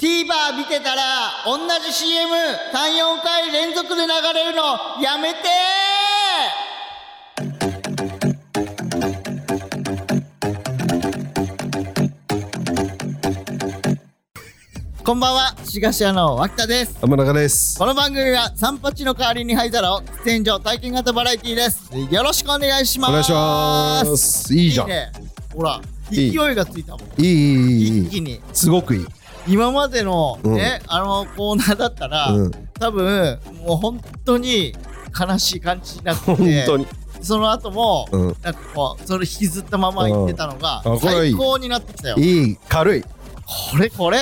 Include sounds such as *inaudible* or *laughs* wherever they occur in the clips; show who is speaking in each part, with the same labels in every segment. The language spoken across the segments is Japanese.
Speaker 1: TVer 見てたら同じ CM34 回連続で流れるのやめてこんばんは、しがし屋の脇田です。
Speaker 2: 天中です。
Speaker 1: この番組は散髪の代わりに灰皿を喫煙所体験型バラエティーです。よろしくお願いします。
Speaker 2: お願いします。いいじゃん。い
Speaker 1: ね。ほら、
Speaker 2: いい
Speaker 1: 勢いがついたもん。
Speaker 2: いいいいいい
Speaker 1: 一気に。
Speaker 2: すごくいい。
Speaker 1: 今までの
Speaker 2: うん
Speaker 1: ね、あのコーナーだったら、
Speaker 2: うん。
Speaker 1: 多分もう本当に悲しい感じになって
Speaker 2: 本
Speaker 1: て
Speaker 2: 当に。
Speaker 1: その後も、
Speaker 2: うん。
Speaker 1: なんかこうそれ引きずったまま言ってたのが、最高になってきたよ
Speaker 2: いい。軽い。
Speaker 1: これこれ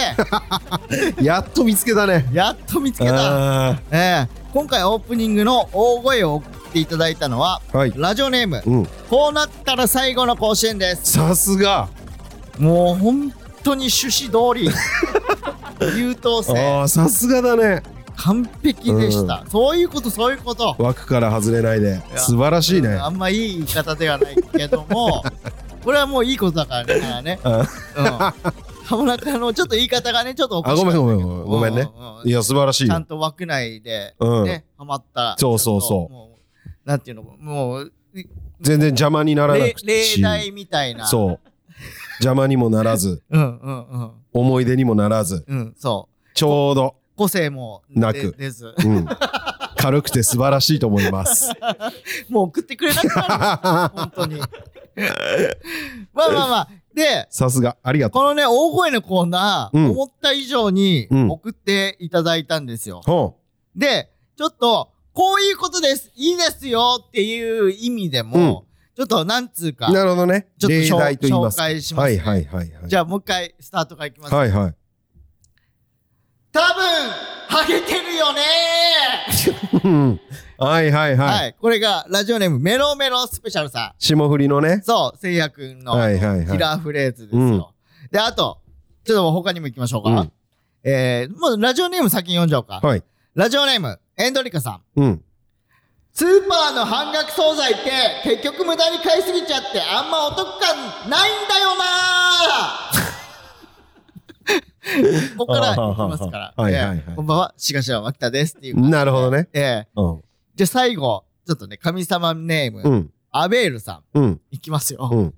Speaker 1: *laughs*
Speaker 2: やっと見つけたね。
Speaker 1: やっと見つけた、
Speaker 2: あ
Speaker 1: ええ今回オープニングの大声を送っていただいたのは
Speaker 2: ーはい。
Speaker 1: ラジオネーム
Speaker 2: うん。
Speaker 1: こうなったら最後の甲子園です
Speaker 2: さすが。
Speaker 1: もう本当に趣旨通り *laughs* 優等生
Speaker 2: ああ、さすがだね。
Speaker 1: 完璧でした、そういうことそういうこと
Speaker 2: 枠から外れないで。
Speaker 1: や
Speaker 2: 素晴らしいね。
Speaker 1: あんまいい言い方ではないけども *laughs* これはもういいことだからね。
Speaker 2: あ
Speaker 1: うん。浜中のちょっと言い方がねちょっとおか
Speaker 2: あ、
Speaker 1: しかった
Speaker 2: ごめんごめんごめん。ごめんね。
Speaker 1: うんうん
Speaker 2: いや、素晴らしい
Speaker 1: ちゃ
Speaker 2: よ。
Speaker 1: んと枠内で
Speaker 2: うん
Speaker 1: ね、ハマった。
Speaker 2: そうそうそう
Speaker 1: うなんていうのもう
Speaker 2: 全然邪魔にならな
Speaker 1: 例
Speaker 2: くて。
Speaker 1: 例題みたいな。
Speaker 2: そう。邪魔にもならず、*laughs*
Speaker 1: うんうんうん
Speaker 2: 思い出にもならず、
Speaker 1: うんそう。
Speaker 2: ちょうど、
Speaker 1: 個性も
Speaker 2: なく
Speaker 1: 出ず
Speaker 2: うん。軽くて素晴らしいと思います。*laughs*
Speaker 1: もう送ってくれなくなる *laughs* 本当に。まあまあまあで
Speaker 2: さすが。ありがと
Speaker 1: このね、大声のコーナー、
Speaker 2: うん
Speaker 1: 思った以上に
Speaker 2: うん
Speaker 1: 送っていただいたんですよ。
Speaker 2: う。ほ
Speaker 1: で、ちょっと、こういうことです、いいですよっていう意味でも、ちょっとなんつうか
Speaker 2: う。、なるほどね。
Speaker 1: ちょっと
Speaker 2: 例題と言いますか。
Speaker 1: 紹介しますね
Speaker 2: はいはいはいはい。
Speaker 1: じゃあもう一回スタートからいきます。
Speaker 2: はいはい。
Speaker 1: 多分、ハゲてるよね *laughs*
Speaker 2: うんはいはい
Speaker 1: は、
Speaker 2: はいい。
Speaker 1: これがラジオネームメロメロスペシャルさん。
Speaker 2: 霜降りのね。
Speaker 1: そう、せいやくんの
Speaker 2: はいはいはい
Speaker 1: キラーフレーズですよ。で、あと、ちょっと他にも行きましょうか。
Speaker 2: うん
Speaker 1: えー、もうラジオネーム先に読んじゃおうか。
Speaker 2: はい。
Speaker 1: ラジオネーム、エンドリカさん。
Speaker 2: うん。
Speaker 1: スーパーの半額惣菜って結局無駄に買いすぎちゃってあんまお得感ないんだよなー *laughs* ここからいきますから。
Speaker 2: はいはいはい
Speaker 1: ええこんばんは、しがしら脇田ですっていう。
Speaker 2: なるほどね。
Speaker 1: ええ
Speaker 2: うん。
Speaker 1: じゃあ最後、ちょっとね、神様ネーム、
Speaker 2: うん。
Speaker 1: アベールさん、
Speaker 2: うん。
Speaker 1: いきますよ。
Speaker 2: うん。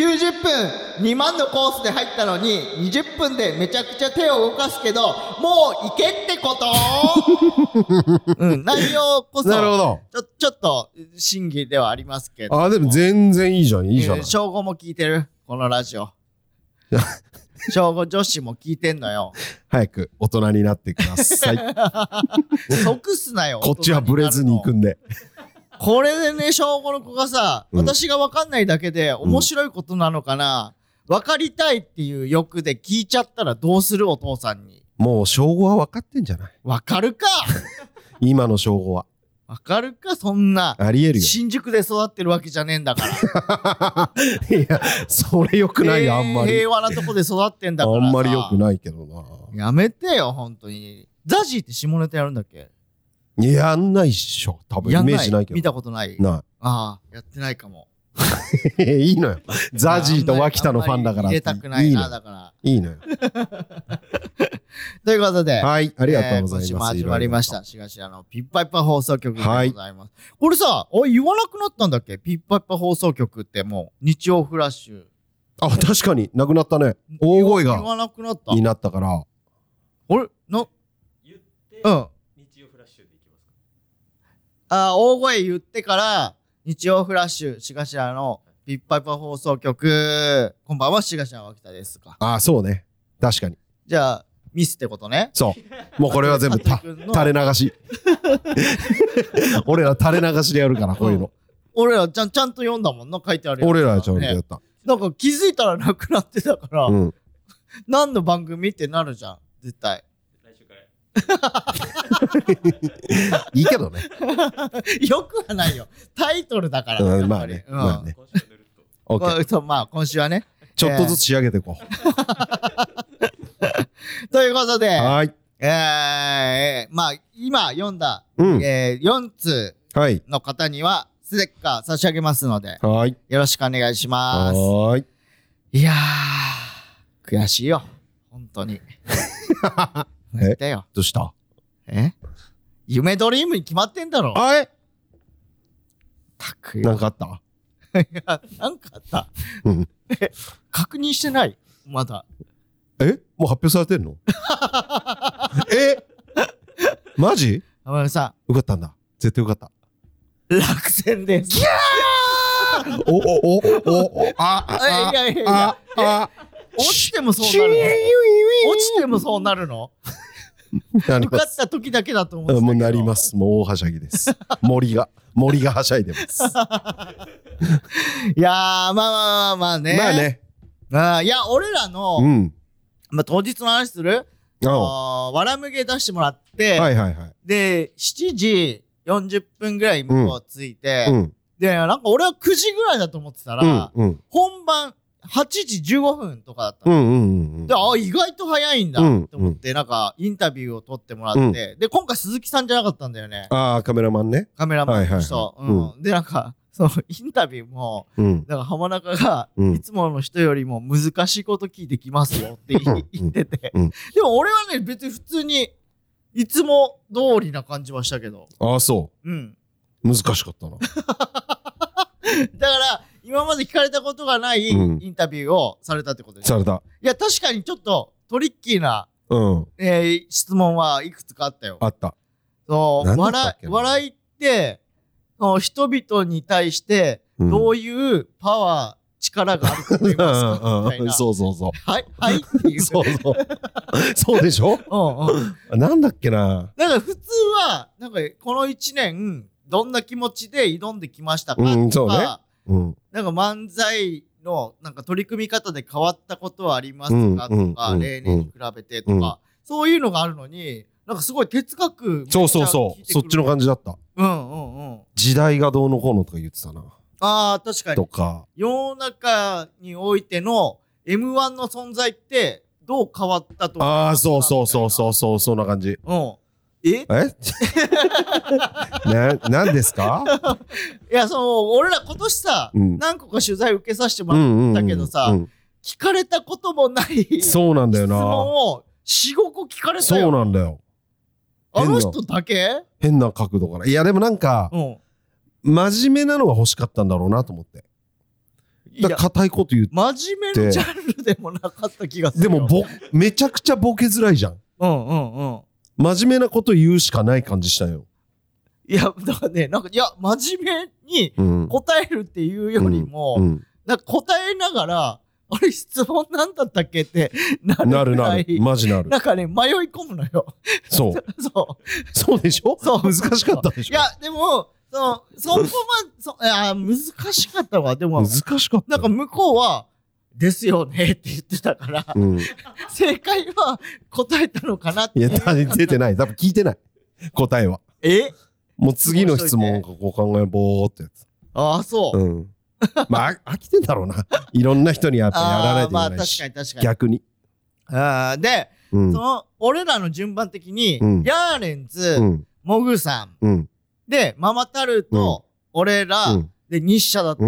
Speaker 1: 90分2万のコースで入ったのに20分でめちゃくちゃ手を動かすけどもう行けってこと？*laughs* うん、内容こそ
Speaker 2: なるほど。
Speaker 1: ちょちょっと審議ではありますけど
Speaker 2: あ、でも全然いいじゃん。いいじゃん
Speaker 1: えー。正午も聞いてる？このラジオ *laughs* 正午女子も聞いてんのよ
Speaker 2: 早く大人になってください。*laughs*
Speaker 1: 即すなよ
Speaker 2: こっちはブレずに行くんで。
Speaker 1: これでね正午の子がさ、
Speaker 2: うん。
Speaker 1: 私が分かんないだけで面白いことなのかな、分かりたいっていう欲で聞いちゃったらどうするお父さんに。
Speaker 2: もう称号は分かってんじゃない？
Speaker 1: 分かるか！*laughs*
Speaker 2: 今の称号は。
Speaker 1: 分かるかそんな。
Speaker 2: ありえるよ。
Speaker 1: 新宿で育ってるわけじゃねえんだから。*laughs*
Speaker 2: いや、それ良くないよ、あんまり。
Speaker 1: 平和なとこで育ってんだからさ。
Speaker 2: あんまり良くないけどな。
Speaker 1: やめてよ本当に。ザジーって下ネタやるんだっけ？
Speaker 2: やんないっしょ。多分イ
Speaker 1: やん
Speaker 2: メージないけ
Speaker 1: 見
Speaker 2: ど。
Speaker 1: たことない
Speaker 2: な
Speaker 1: ああやってないかも
Speaker 2: い。*laughs* いいのよ。ザジーと脇田のファンだから
Speaker 1: あんまり入れたくないいな。だから
Speaker 2: いいのよ。*laughs*
Speaker 1: ということで
Speaker 2: はい、ありがとうござい
Speaker 1: えー今週も
Speaker 2: ます。
Speaker 1: 始まりまし
Speaker 2: いろい
Speaker 1: た。しがしらのピッパイパ放送局でございます。これさ、おい言わなくなったんだっけ？ピッパイパ放送局ってもう日曜フラッシュ。
Speaker 2: ろ。あ、確かになくなったね。大声が
Speaker 1: 言わなくなった。
Speaker 2: になったから。
Speaker 1: あれ？な、
Speaker 3: 言って、
Speaker 1: うん。
Speaker 3: 日曜フラッシュでいきますか
Speaker 1: あー大声言ってから日曜フラッシュしがしらのピッパイパ放送局。こんばんは、しがしら脇田ですか。
Speaker 2: あ、そうね。確かに。
Speaker 1: じゃあ、ミスってことね。
Speaker 2: そう。もうこれは全部た *laughs* 垂れ流し。*laughs* 俺ら垂れ流しでやるから、こういうの。
Speaker 1: 俺らちゃんちゃんと読んだもんな、書いてあるやつ
Speaker 2: 俺らはちゃんとや
Speaker 1: ね
Speaker 2: った。
Speaker 1: なんか気づいたらなくなってたから、
Speaker 2: うん。
Speaker 1: 何の番組ってなるじゃん、絶対。*laughs*
Speaker 2: いいけどね。*laughs*
Speaker 1: よくはないよ。タイトルだから。
Speaker 2: うん
Speaker 1: やっぱり
Speaker 2: まあね
Speaker 1: うん
Speaker 2: まあね
Speaker 1: まあ、今週はね。
Speaker 2: ちょっとずつ仕上げていこ *laughs*
Speaker 1: ということで、
Speaker 2: う。はーい。
Speaker 1: えー、まあ、今読んだ、
Speaker 2: うん。
Speaker 1: えー、4通
Speaker 2: はい。
Speaker 1: の方には、ステッカー差し上げますので、
Speaker 2: はーい。
Speaker 1: よろしくお願いします。
Speaker 2: はーい。
Speaker 1: いやー、悔しいよ。本当に。
Speaker 2: え？
Speaker 1: よ。
Speaker 2: どうした？
Speaker 1: え？夢ドリームに決まってんだろ。
Speaker 2: あえ
Speaker 1: たくよ。
Speaker 2: なんかあった？
Speaker 1: い *laughs* やなんかあった？
Speaker 2: うん
Speaker 1: え、確認してない？まだ。
Speaker 2: え？もう発表されてんの？*laughs* え？マジ？
Speaker 1: 天野さ
Speaker 2: よかったんだ。絶対よかった。
Speaker 1: ん、落選です。
Speaker 2: お、お、お、お、お、あ、
Speaker 1: いやいやいや
Speaker 2: あ、あ、
Speaker 1: 落ちてもそうなるの？落ちてもそうなるの？受かった時だけだと思って
Speaker 2: もうなります。もう大はしゃぎです。森が、森がはしゃいでます。
Speaker 1: いやー、まあまあまあまあね。
Speaker 2: まあ。ね。
Speaker 1: あーいや、俺らの、
Speaker 2: うん。
Speaker 1: まあ、当日の話する？
Speaker 2: あ
Speaker 1: わらむげ出してもらって、
Speaker 2: はいはいはい。
Speaker 1: で、7時40分ぐらい向こう着いて、
Speaker 2: うん。
Speaker 1: で、なんか俺は9時ぐらいだと思ってたら、
Speaker 2: うん。うん。
Speaker 1: 本番8時15分とかだったの。
Speaker 2: うん。うん。
Speaker 1: で、あ、意外と早いんだ
Speaker 2: うん
Speaker 1: と思って、なんか、インタビューを撮ってもらって、で、今回鈴木さんじゃなかったんだよね。
Speaker 2: ああ、カメラマンね。
Speaker 1: カメラマンの人。
Speaker 2: はいはいはい
Speaker 1: うんで、なんか、そのインタビューも、
Speaker 2: うん。
Speaker 1: なんか浜中が、
Speaker 2: うん
Speaker 1: いつもの人よりも難しいこと聞いてきますよって言ってて。
Speaker 2: うん
Speaker 1: でも俺はね、別に普通に、いつも通りな感じはしたけど。
Speaker 2: ああ、そ
Speaker 1: うん。
Speaker 2: う。難しかったな。*laughs*
Speaker 1: だから、今まで聞かれたことがない
Speaker 2: うん
Speaker 1: インタビューをされたってことです。
Speaker 2: された。
Speaker 1: いや、確かにちょっとトリッキーな、
Speaker 2: うん。
Speaker 1: えー質問はいくつかあったよ。
Speaker 2: あった。
Speaker 1: そう
Speaker 2: なんだったっ
Speaker 1: 笑い
Speaker 2: けな
Speaker 1: 笑いって、その人々に対して、
Speaker 2: うん
Speaker 1: どういうパワー、力があると思いますか？*laughs* みたいな。
Speaker 2: そうそうそう。
Speaker 1: はい、はいっていう。
Speaker 2: そうそう。そうでしょ？
Speaker 1: うんうん。
Speaker 2: なんだっけな？
Speaker 1: だから普通は、なんかこの一年、どんな気持ちで挑んできましたか
Speaker 2: うんそうね
Speaker 1: とか、
Speaker 2: うん。
Speaker 1: なんか漫才のなんか取り組み方で変わったことはありますかと
Speaker 2: うん
Speaker 1: か、
Speaker 2: うん
Speaker 1: 例年に比べてとか、そういうのがあるのに、なんかすごい哲学
Speaker 2: そうそうそう。そっちの感
Speaker 1: じ。
Speaker 2: じだった。
Speaker 1: うんうんうん。
Speaker 2: 時代がどうのこうのとか言ってたな。
Speaker 1: ああ、確かに。
Speaker 2: とか。
Speaker 1: 世の中においての M1 の存在ってどう変わったと思い
Speaker 2: ああ、そうそうそうそうそう、そんな感じ。
Speaker 1: うん。え？*laughs*
Speaker 2: え？*laughs* な、なんですか？
Speaker 1: いや、その、俺ら今年さ、
Speaker 2: うん
Speaker 1: 何個か取材受けさせてもらっ
Speaker 2: うんうんうん。
Speaker 1: だけどさ
Speaker 2: うん
Speaker 1: 聞かれたこともない
Speaker 2: そうなんだよ
Speaker 1: 質問
Speaker 2: な。
Speaker 1: を4、5個聞かれた
Speaker 2: そう
Speaker 1: よ。
Speaker 2: なんだよ。
Speaker 1: あの人だけ？
Speaker 2: 変な角度から。いや、でもなんか、
Speaker 1: うん。
Speaker 2: 真面目なのが欲しかったんだろうなと思って。
Speaker 1: いや
Speaker 2: だ硬いこと言う。
Speaker 1: 真面目なジャンルでもなかった気がするよ。
Speaker 2: でも、ぼ、めちゃくちゃボケづらいじゃん。
Speaker 1: うんうんうん。
Speaker 2: 真面目なこと言うしかない感じしたよ。
Speaker 1: いや、だからね、なんか、いや、真面目に
Speaker 2: うん。
Speaker 1: 答えるっていうよりも、
Speaker 2: うん。
Speaker 1: なんか答えながら、あれ質問なんだったっけってなる
Speaker 2: なるなる。マジなる。
Speaker 1: なんかね、迷い込むのよ。
Speaker 2: そう。*laughs*
Speaker 1: そう。
Speaker 2: そうでしょ？
Speaker 1: そう
Speaker 2: 難しかったでしょ？
Speaker 1: いや、でも、その、そこま、そ、いや、難しかったわ。でも、
Speaker 2: 難しかった。
Speaker 1: なんか向こうは、ですよねって言ってたから、
Speaker 2: うん。い
Speaker 1: 正解は答えたのかなって。
Speaker 2: や、出てない。多分聞いてない。答えは。
Speaker 1: え？
Speaker 2: もう次の質問こう考えぼーってやつ。
Speaker 1: ああ、そう。
Speaker 2: うん。まあ、飽きてんだろうな。いろんな人にやっぱやらない
Speaker 1: ああ、まあ確
Speaker 2: といけないし。
Speaker 1: かに確かに。
Speaker 2: 逆に。
Speaker 1: あーで、
Speaker 2: うん
Speaker 1: そ。の、俺らの順番的に、
Speaker 2: うん
Speaker 1: ヤーレンズ、
Speaker 2: うん。
Speaker 1: モグさん、
Speaker 2: うん。
Speaker 1: で、ママタルト、俺ら、
Speaker 2: うん。
Speaker 1: で、日社だった。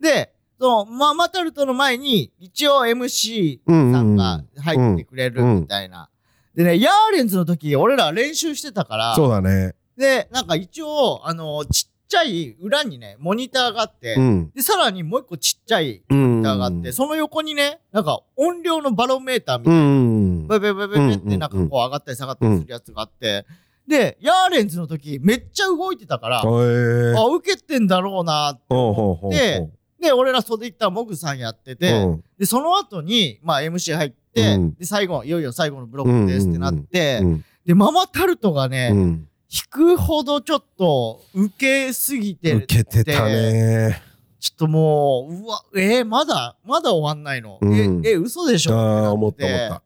Speaker 1: で、その、ママタルトの前に、一応 MC
Speaker 2: うん。
Speaker 1: さんが入ってくれるみたいな。でね、ヤーレンズの時、俺ら練習してたから、
Speaker 2: そうだね。
Speaker 1: で、なんか一応、あの、ちっちゃい裏にね、モニターがあって、
Speaker 2: うん。
Speaker 1: で、さらにもう一個ちっちゃい
Speaker 2: うん。
Speaker 1: モニターがあって、その横にね、なんか音量のバロメーターみた
Speaker 2: う
Speaker 1: いな、
Speaker 2: ん。
Speaker 1: ブブブブブってなんかこう上がったり下がったりするやつがあって、で、ヤーレンズの時めっちゃ動いてたから。あ、受けてんだろうなって
Speaker 2: ほうほうほうほう。
Speaker 1: でで、俺ら袖行ったらモグさんやってて、
Speaker 2: うん
Speaker 1: で、その後に、まあ MC 入って、
Speaker 2: うん
Speaker 1: で、最後、いよいよ最後のブロックですってなって、
Speaker 2: うん
Speaker 1: で、ママタルトがね、
Speaker 2: うん。
Speaker 1: 引くほどちょっと受けすぎて
Speaker 2: 受けてたね。
Speaker 1: ちょっともう、うわ、えーまだ、まだ終わんないの、
Speaker 2: うん
Speaker 1: え、え、嘘でしょ？
Speaker 2: ああ、思った
Speaker 1: て
Speaker 2: 思った。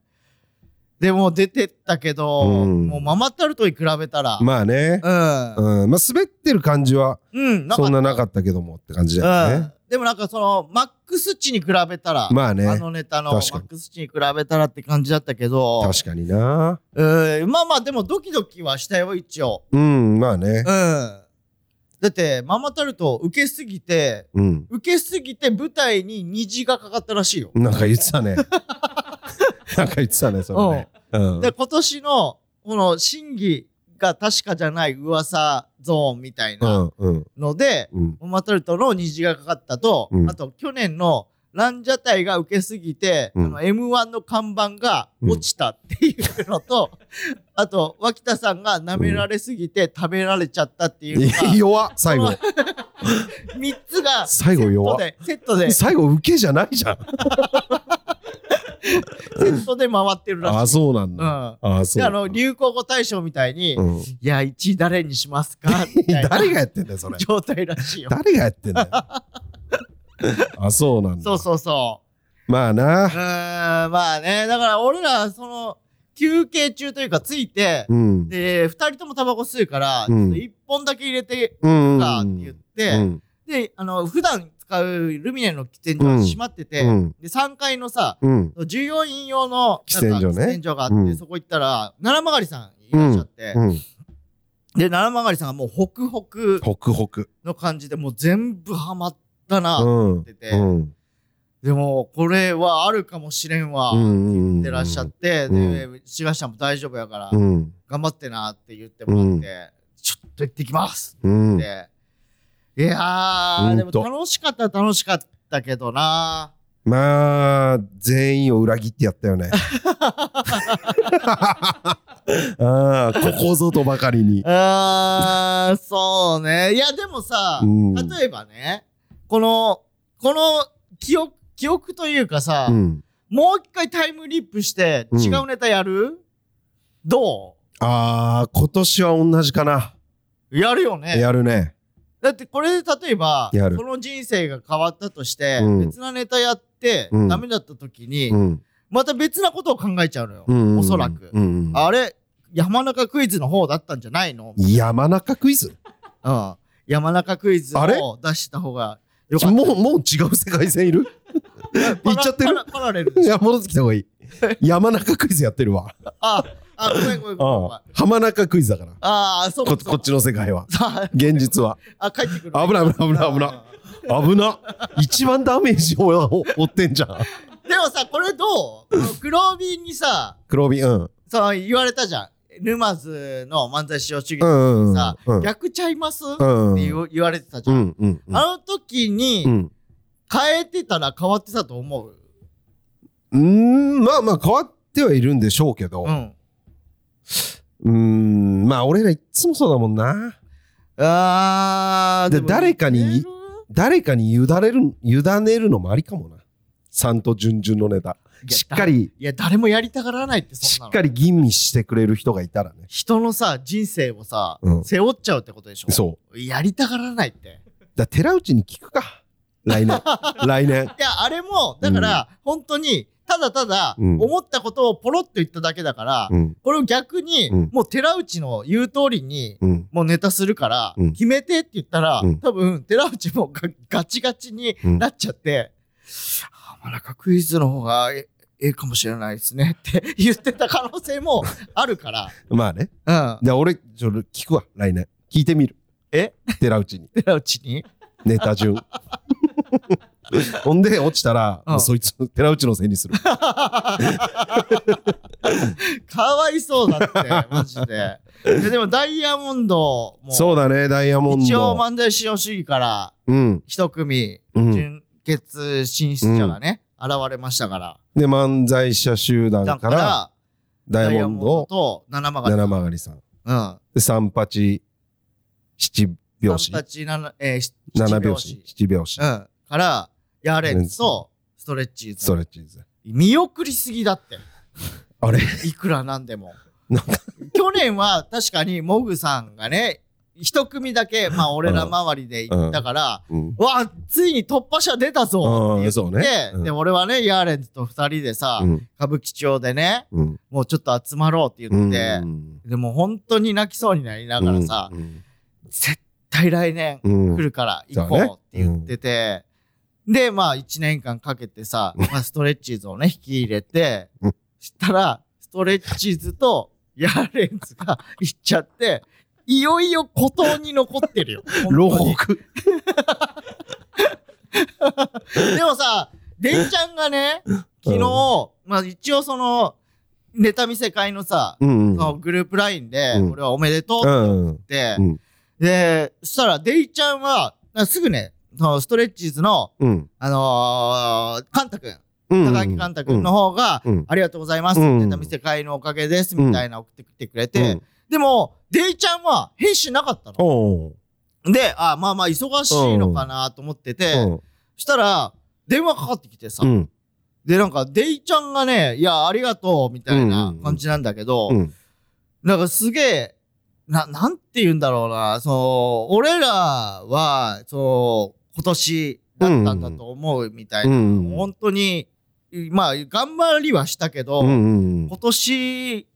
Speaker 1: でも出てったけど、
Speaker 2: うん
Speaker 1: もうママタルトに比べたら、
Speaker 2: まあね。
Speaker 1: うん。
Speaker 2: うん。まあ、滑ってる感じは、
Speaker 1: うん、
Speaker 2: そんななかったけどもって感じだよ
Speaker 1: うん
Speaker 2: ね。。
Speaker 1: でもなんかその、マックス値に比べたら、
Speaker 2: まあね
Speaker 1: あのネタのマックス値に比べたらって感じだったけど、
Speaker 2: 確かにな。
Speaker 1: うん、まあまあでもドキドキはしたよ、一応。
Speaker 2: うん、まあね
Speaker 1: うん。。だって、ママタルト受けすぎて、
Speaker 2: うん。
Speaker 4: 受けすぎて舞台に虹がかかったらしいよ。
Speaker 2: なんか言ってたね。*laughs* なんか言ってたね、それね。うん。
Speaker 1: で、今年の、この審議が確かじゃない噂ゾーンみたいうなん
Speaker 2: うん。
Speaker 1: ので、
Speaker 2: うん。
Speaker 1: モマトルトの虹がかかったと、
Speaker 2: うん
Speaker 1: あと去年のランジャタイが受けすぎて、
Speaker 2: うん
Speaker 1: あの M1 の看板が落ちたっていうのと、*laughs* あと脇田さんが舐められすぎて食べられちゃったっていうのが、
Speaker 2: 弱っ最後。*laughs*
Speaker 1: 3つがセ
Speaker 2: 最後
Speaker 1: ットで、セットで、セ
Speaker 2: 最後、受けじゃないじゃん。
Speaker 1: ットで回ってるらしい。
Speaker 2: あ、そうなんだ。
Speaker 1: うん。
Speaker 2: あ、そう
Speaker 1: で、あの、流行語大賞みたいに、い
Speaker 2: うん。
Speaker 1: や、1位誰にしますか？みたいな
Speaker 2: 誰がやってんだよ、それ。
Speaker 1: 状態らしいよ。
Speaker 2: 誰がやってんだよ。*laughs* あ、そうなんだ。
Speaker 1: そうそうそう。
Speaker 2: まあな
Speaker 1: う。ーん、まあね、だから俺ら、その、休憩中というかついて、
Speaker 2: うん。
Speaker 1: で、二人ともタバコ吸うから、ち
Speaker 2: うん
Speaker 1: ょっと一本だけ入れて
Speaker 2: うん。
Speaker 1: かって言って、
Speaker 2: うん。
Speaker 1: で、あの、普段使うルミネの喫煙所が閉まってて、
Speaker 2: うん。
Speaker 1: で、3階のさ、
Speaker 2: うん。
Speaker 1: 従業員用の
Speaker 2: 喫煙所ね
Speaker 1: 喫煙所があって、
Speaker 2: うん
Speaker 1: そこ行ったら、奈良曲さんいらっしゃって、
Speaker 2: うん。
Speaker 1: で、奈良曲さんがもうホクホク
Speaker 2: ホクホク。
Speaker 1: の感じで、もう全部ハマったな、
Speaker 2: うん。
Speaker 1: ってて
Speaker 2: うん。
Speaker 1: でも、これはあるかもしれんわ、
Speaker 2: うん。
Speaker 1: ってらっしゃって、
Speaker 2: うん
Speaker 1: で、志賀さんも大丈夫やから、
Speaker 2: うん。
Speaker 1: 頑張ってなって言ってもらって、ちょっと行ってきます
Speaker 2: うん。
Speaker 1: って。いやー、でも楽しかったら楽しかったけどな。
Speaker 2: まあ、全員を裏切ってやったよね。*laughs* *laughs* ああ、ここぞとばかりに。*laughs*
Speaker 1: あー、そうね。いや、でもさ、
Speaker 2: うん
Speaker 1: 例えばね、この、この記憶、記憶というかさ、
Speaker 2: うん。
Speaker 1: もう一回タイムリップして
Speaker 2: うん
Speaker 1: 違うネタやる、ど
Speaker 2: ああ、今年は同じかな。
Speaker 1: うやるよね。
Speaker 2: やるね。
Speaker 1: だってこれで例えば、この人生が変わったとして、
Speaker 2: うん
Speaker 1: 別なネタやって、
Speaker 2: うん
Speaker 1: ダメだった時に、
Speaker 2: うん。
Speaker 1: また別なことを考えちゃうのよ。
Speaker 2: うん。
Speaker 1: おそらく。
Speaker 2: うん。
Speaker 1: あれ、山中クイズの方だったんじゃないの？
Speaker 2: 山中クイズ？
Speaker 1: うん。山中クイズを出した方がよかった。
Speaker 2: もう、もう違う世界線いる？*laughs*
Speaker 1: パラ
Speaker 2: 行っちゃってる？いや、戻ってきた方がいい。山中クイズやってるわ。
Speaker 1: あ、あ、ごめんごめん
Speaker 2: 浜中クイズだから。
Speaker 1: ああ、そうか
Speaker 2: ここっちの世界は。*laughs*
Speaker 1: さ
Speaker 2: 現実は。
Speaker 1: あ、あ、帰ってくる。
Speaker 2: 危ない危ない危ない危ない危な。一番ダメージを負ってんじゃん。
Speaker 1: でもさ、これどう？黒帯にさ、
Speaker 2: 黒帯、うん。
Speaker 1: そう言われたじゃん。沼津の漫才師匠主義
Speaker 2: うんうん
Speaker 1: さ、
Speaker 2: うん。
Speaker 1: 逆ちゃいます、
Speaker 2: うん。
Speaker 1: って言われてたじゃ。
Speaker 2: うん。
Speaker 1: あの時に
Speaker 2: うん。
Speaker 1: 変えてたら変わってたと思う？
Speaker 2: うーん、まあまあ変わってはいるんでしょうけど。
Speaker 1: うん。
Speaker 2: うーん、まあ俺らいっつもそうだもんな。で
Speaker 1: あーも
Speaker 2: 誰かに誰かに委ねる、委ねるのもありかもな。サンとジュンジュンのネタ。しっかり、
Speaker 1: いや、誰もやりたがらないって。
Speaker 2: しっかり吟味してくれる人がいたらね。
Speaker 1: 人のさ、人生をさ、
Speaker 2: うん
Speaker 1: 背負っちゃうってことでしょ
Speaker 2: そう。
Speaker 1: やりたがらないって。
Speaker 2: だ寺内に聞くか。来年。*laughs* 来年。
Speaker 1: いや、あれも、だから、本当に、ただただ、
Speaker 2: うん
Speaker 1: 思ったことをポロッと言っただけだから、
Speaker 2: うん。
Speaker 1: これを逆に、
Speaker 2: うん
Speaker 1: もう寺内の言う通りに、
Speaker 2: うん。
Speaker 1: もうネタするから、
Speaker 2: うん
Speaker 1: 決めてって言ったら、
Speaker 2: うん
Speaker 1: 多分、寺内もガガチガチに
Speaker 2: うん
Speaker 1: なっちゃって、浜中クイズの方がえええかもしれないですね *laughs* って言ってた可能性もあるから、*laughs*
Speaker 2: まあね。
Speaker 1: うん。
Speaker 2: じゃあ俺、ちょっと聞くわ。来年。聞いてみる。
Speaker 1: え？
Speaker 2: 寺内に。
Speaker 1: 寺内に？
Speaker 2: ネタ順。*laughs* *laughs* ほんで、落ちたら、そいつ、寺内のせいにする。*laughs*
Speaker 1: かわいそうだって、マジで。ででも、ダイヤモンドも、
Speaker 2: そうだね、ダイヤモンド。
Speaker 1: 一応漫才師主義から
Speaker 2: うん。
Speaker 1: 一組、
Speaker 2: うん。
Speaker 1: 準決進出者がね、現れましたから。
Speaker 2: で、漫才者集団
Speaker 1: だ
Speaker 2: か、
Speaker 1: からら、
Speaker 2: ダイヤモンド、
Speaker 1: と七曲
Speaker 2: 七曲さん。
Speaker 1: うん。
Speaker 2: で、三八、七拍子。
Speaker 1: 三八七、えー、し
Speaker 2: 七拍
Speaker 1: 七
Speaker 2: 子。七拍子
Speaker 1: う。ん。から、ヤーレンズとストレッチーズ。
Speaker 2: ストレッチーズ。
Speaker 1: 見送りすぎだって。*laughs*
Speaker 2: あれ？
Speaker 1: いくらなんでも。去年は確かにモグさんがね、一組だけ、まあ俺ら周りで行ったから、
Speaker 2: うん。
Speaker 1: わあ、ついに突破者出たぞって言って、
Speaker 2: ねうん
Speaker 1: で、俺はね、ヤーレンズと二人でさ、
Speaker 2: うん。
Speaker 1: 歌舞伎町でね、
Speaker 2: うん。
Speaker 1: もうちょっと集まろうって言って、
Speaker 2: うん
Speaker 1: でも本当に泣きそうになりながらさ、
Speaker 2: うん
Speaker 1: 絶対来年
Speaker 2: うん
Speaker 1: 来るから行こうって言ってて、で、まあ1年間かけてさ、まあ、ストレッチーズをね、引き入れて
Speaker 2: うん、
Speaker 1: したら、ストレッチーズとヤーレンズが行っちゃって、いよいよ孤島に残ってるよ。
Speaker 2: 牢
Speaker 1: 本当に。
Speaker 2: 獄。*laughs*
Speaker 1: でもさ、デイちゃんがね、昨日、まあ一応その、ネタ見せ会のさ、
Speaker 2: うん
Speaker 1: そのグループラインで、
Speaker 2: うん。
Speaker 1: 俺はおめでとうって
Speaker 2: うん。
Speaker 1: 言って、
Speaker 2: うん。
Speaker 1: で、そしたらデイちゃんは、すぐね、そのストレッチーズの、
Speaker 2: うん。
Speaker 1: あのー、カンタ君、
Speaker 2: うん。
Speaker 1: 高木カンタ君の方が、
Speaker 2: うん。
Speaker 1: ありがとうございます、
Speaker 2: うん
Speaker 1: ネタ見せ会のおかげです、みたいな送ってきてくれて、
Speaker 2: うん
Speaker 1: でも、デイちゃんは返信なかったの。
Speaker 2: お
Speaker 1: で、あ、まあまあ忙しいのかなと思ってて、
Speaker 2: うん。
Speaker 1: したら、電話かかってきてさ、
Speaker 2: うん。
Speaker 1: で、なんか、デイちゃんがね、いや、ありがとう、みたいな感じなんだけど、
Speaker 2: うん。
Speaker 1: なんかすげえ、な、なんて言うんだろうな、そう、俺らは、そう、今年だったんだと思うみたいな、
Speaker 2: うん
Speaker 1: 本当に、まあ、頑張りはしたけど、
Speaker 2: うん。うん。
Speaker 1: 今年、い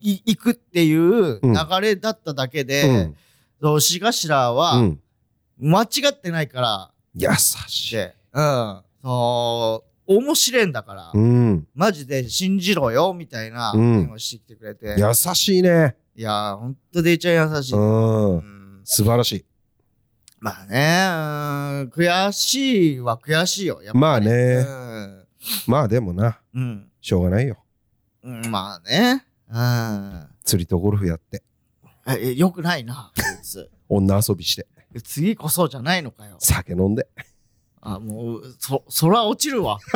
Speaker 1: 行くっていう流れだっただけで、そう、しがしら
Speaker 2: う
Speaker 1: は、
Speaker 2: ん。
Speaker 1: 間違ってないから、
Speaker 2: 優しい。
Speaker 1: で、うん、そう、面白いんだから、
Speaker 2: うん。
Speaker 1: マジで信じろよ、みたいな
Speaker 2: うん
Speaker 1: 電話してきてくれて、
Speaker 2: 優しいね。
Speaker 1: いやー、ほんとデイちゃん優しい。
Speaker 2: うん
Speaker 1: う。ん
Speaker 2: 素晴らしい。
Speaker 1: まあね、うん悔しいは悔しいよ、やっぱり。
Speaker 2: まあね
Speaker 1: うん
Speaker 2: まあでもな、
Speaker 1: うん。
Speaker 2: しょうがないよ。
Speaker 1: うん、まあね。うん。
Speaker 2: 釣りとゴルフやって、
Speaker 1: え、よくないな、こいつ。*laughs*
Speaker 2: 女遊びして、
Speaker 1: 次こそじゃないのかよ。
Speaker 2: 酒飲んで。
Speaker 1: あ、もう、そ、そら落ちるわ。*laughs*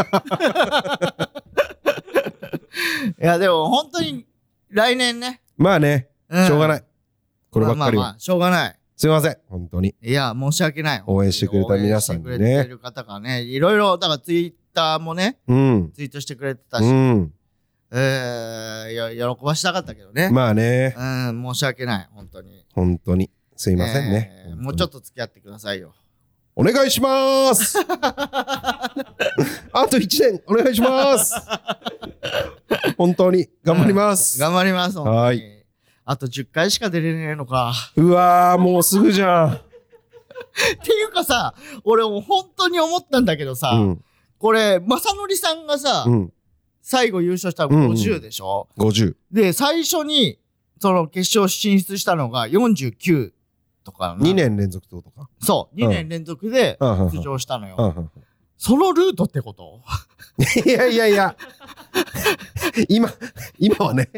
Speaker 1: *laughs* いや、でも本当に来年ね。
Speaker 2: まあね、
Speaker 1: ん
Speaker 2: しょうがない。こればっかりは。
Speaker 1: まあまあまあ、しょうがない。
Speaker 2: すいません、本当に。
Speaker 1: いや、申し訳ない。
Speaker 2: 応援してくれた皆さんにね
Speaker 1: 応援してくれてる方がね、いろいろ、だからツイッターもね、
Speaker 2: うん。
Speaker 1: ツイートしてくれてたし、
Speaker 2: うん。
Speaker 1: えー、よ喜ばしたかったけどね。
Speaker 2: まあね、
Speaker 1: うん、申し訳ない、本当に。
Speaker 2: 本当に。すいませんね
Speaker 1: え。ーもうちょっ
Speaker 2: と。
Speaker 1: と付き合ってくださいよ。
Speaker 2: お願いします *laughs* あと1年、お願いします本当に、頑張ります。
Speaker 1: 頑張ります、本当に。
Speaker 2: はい
Speaker 1: あと10回しか出れねえのか。
Speaker 2: うわー、もうすぐじゃん。
Speaker 1: っていうかさ、俺もう本当に思ったんだけどさ、
Speaker 2: うん。
Speaker 1: これ、正則さんがさ、
Speaker 2: うん。
Speaker 1: 最後優勝したの50でしょ、
Speaker 2: 50。
Speaker 1: で、最初に、その決勝進出したのが49とかな
Speaker 2: 2年連続ってことか？
Speaker 1: そう、2
Speaker 2: うん
Speaker 1: 年連続で出場したのよ。
Speaker 2: うんうん
Speaker 1: そのルートってこと？
Speaker 2: いやいやいや。今、今はね。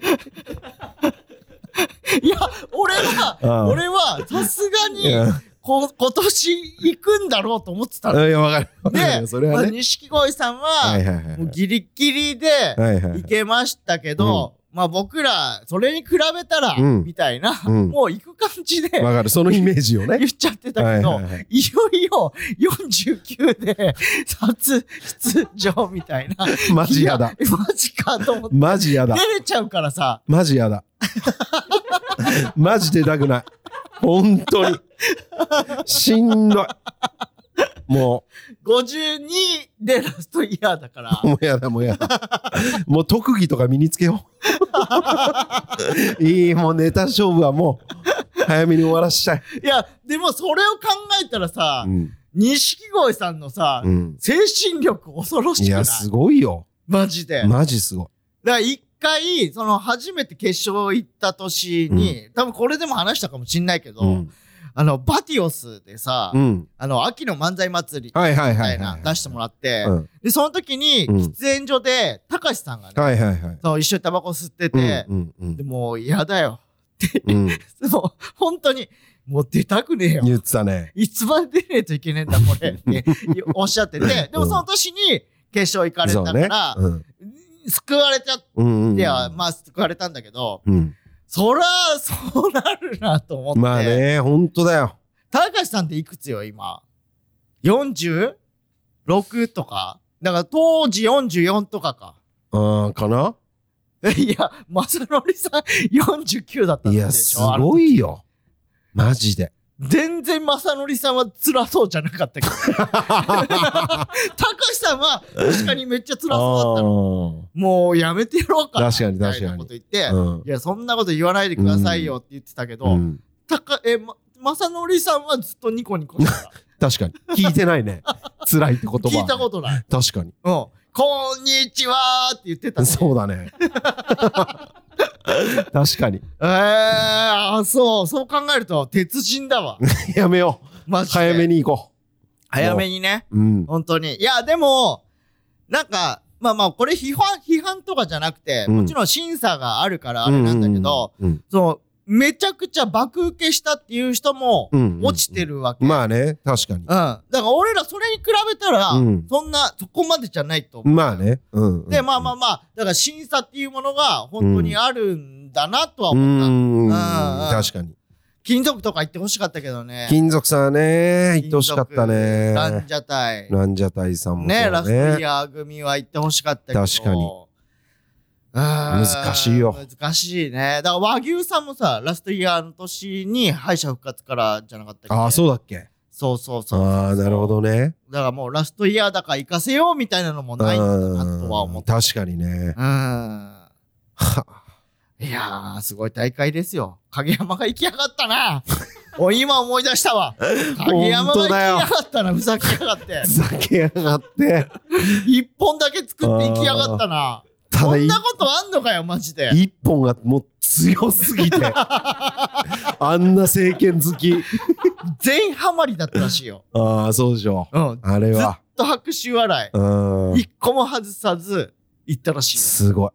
Speaker 1: いや、俺は、
Speaker 2: うん
Speaker 1: 俺はさすがにこ今年行くんだろうと思ってたの。
Speaker 2: いや、わかる。
Speaker 1: で
Speaker 2: よ、それはね。
Speaker 1: 錦鯉さん
Speaker 2: は
Speaker 1: はい
Speaker 2: はいはいはい。
Speaker 1: もうギリギリで
Speaker 2: はいはいはい
Speaker 1: 行けまあ僕ら、それに比べたら、
Speaker 2: うん
Speaker 1: みたいな、
Speaker 2: うん
Speaker 1: もう行く感じで
Speaker 2: わかる。そのイメージをね
Speaker 1: 言。っちゃってた
Speaker 2: はい
Speaker 1: けど、
Speaker 2: はいはい。
Speaker 1: いよいよ49で初出場みたいな。*laughs*
Speaker 2: マジやだ。
Speaker 1: いやマジかと思って。
Speaker 2: マジやだ。
Speaker 1: 出れちゃうからさ、
Speaker 2: マジやだ。*laughs* マジ出たくない。本当に。しんどい。も
Speaker 1: 52でラストイヤーだから
Speaker 2: う。*laughs* もうやだ、もうやだ。もう特技とか身につけよう。*laughs* いい、もうネタ勝負はもう、早めに終わらしちゃい。
Speaker 1: いや、でもそれを考えたらさ
Speaker 2: う、ん。
Speaker 1: 錦鯉さんのさ、
Speaker 2: うん。
Speaker 1: 精神力恐ろしくない？
Speaker 2: いや、すごいよ。
Speaker 1: マジで。だか
Speaker 2: マジすごい。
Speaker 1: ら一回、その初めて決勝行った年に、多分これでも話したかもしんないけど、
Speaker 2: うん。
Speaker 1: あの、バティオスでさ、
Speaker 2: うん。
Speaker 1: あの、秋の漫才祭り
Speaker 2: はいはい
Speaker 1: みた
Speaker 2: はいは。
Speaker 1: いない出してもらって、
Speaker 2: うん
Speaker 1: で、その時に、
Speaker 2: うん
Speaker 1: 喫煙所で、たかしさんがね、
Speaker 2: はいはいはい。
Speaker 1: そう一緒にタバコ吸って
Speaker 2: うん
Speaker 1: て、
Speaker 2: うんうん
Speaker 1: でもう嫌だよ。
Speaker 2: うん。
Speaker 1: もう、本当に、もう出たくねえよ。
Speaker 2: 言ってたね。
Speaker 1: いつまで出ねえといけねえんだ、これ。って *laughs* おっしゃってて、でもその年に決勝行かれたから、。
Speaker 2: うん
Speaker 1: 救われちゃっ。ては、まあ救われたんだけど、
Speaker 2: うん。
Speaker 1: そら、そうなるなと思って。
Speaker 2: まあね、ほんとだよ。
Speaker 1: 高橋さんっていくつよ、今？46とか？だから当時44とかか。
Speaker 2: ああ、かな？い
Speaker 1: や、正則さん49だったん
Speaker 2: いや、
Speaker 1: でし
Speaker 2: す
Speaker 1: ょあの
Speaker 2: ごいよ。マジで。
Speaker 1: 全然正則さんは辛そうじゃなかったけど。*laughs* 高橋さんは確かにめっちゃ辛そうだったの。もうやめてやろうかな。
Speaker 2: 確かに
Speaker 1: みたい
Speaker 2: 確かに
Speaker 1: なこと言って、
Speaker 2: うん
Speaker 1: いや、そんなこと言わないでくださいよって言ってたけど、
Speaker 2: うん
Speaker 1: たか、え、ま、正則さんはずっとニコニコしてた。
Speaker 2: 確かに。聞いてないね。*laughs* 辛いって言葉。
Speaker 1: 聞いたことない。
Speaker 2: 確かに。
Speaker 1: うん。こんにちはーって言ってた、ね。
Speaker 2: そうだね。*laughs* *laughs* 確かに。
Speaker 1: えー、あ、そう、そう考えると、鉄人だわ。*laughs*
Speaker 2: やめよう。
Speaker 1: マジで。
Speaker 2: 早め。に行こ
Speaker 1: 早めにね。
Speaker 2: う。うん。
Speaker 1: 本当に。いや、でも、なんか、まあまあ、これ批判、批判とかじゃなくて、
Speaker 2: うん
Speaker 1: もちろん審査があるからあれなんだけど、
Speaker 2: うん
Speaker 1: その、めちゃくちゃ爆受けしたっていう人も
Speaker 2: うんうん
Speaker 1: 落ちてるわけ。
Speaker 2: まあね確かに
Speaker 1: うん。だから俺らそれに比べたら、
Speaker 2: うん
Speaker 1: そんな、そこまでじゃないと思う。
Speaker 2: まあねうん
Speaker 1: で、まあまあまあ、だから審査っていうものが本当にあるんだなとは
Speaker 2: う
Speaker 1: 思った。
Speaker 2: ん
Speaker 1: うん
Speaker 2: 確かに
Speaker 1: 金属とか言ってほしかったけどね。
Speaker 2: 金属さんね言ってほしかったね
Speaker 1: ランジャタイ。
Speaker 2: ランジャタイさんも
Speaker 1: ね、
Speaker 2: だ
Speaker 1: ラストイヤー組は言ってほしかったけど。
Speaker 2: 確かに
Speaker 1: 難
Speaker 2: 難しいよ
Speaker 1: 難しいね。だから和牛さんもさ、ラストイヤーの年に敗者復活からじゃなかったっけ？
Speaker 2: ああそうだっけ？
Speaker 1: そうそうそう
Speaker 2: ああなるほどね
Speaker 1: だからもうラストイヤーだから行かせようみたいなのもないんだなとは思った。
Speaker 2: 確かにね
Speaker 1: うん。
Speaker 2: はい
Speaker 1: やー、すごい大会ですよ。影山が行きやがったな。*laughs* おい、今思い出したわ。影山が行きやがったな、ふざけやがって。
Speaker 2: ふざけやがって *laughs*
Speaker 1: 一本だけ作って行きやがったな。
Speaker 2: ただい
Speaker 1: そんなことあんのかよ、マジで。
Speaker 2: 一本がもう強すぎて *laughs* あんな政権好き
Speaker 1: 全ハマりだったらしいよ。
Speaker 2: ああそうでしょ
Speaker 1: うん。
Speaker 2: あれは
Speaker 1: と拍手笑
Speaker 2: うん
Speaker 1: い。一個も外さず行ったらしいよ。
Speaker 2: すごい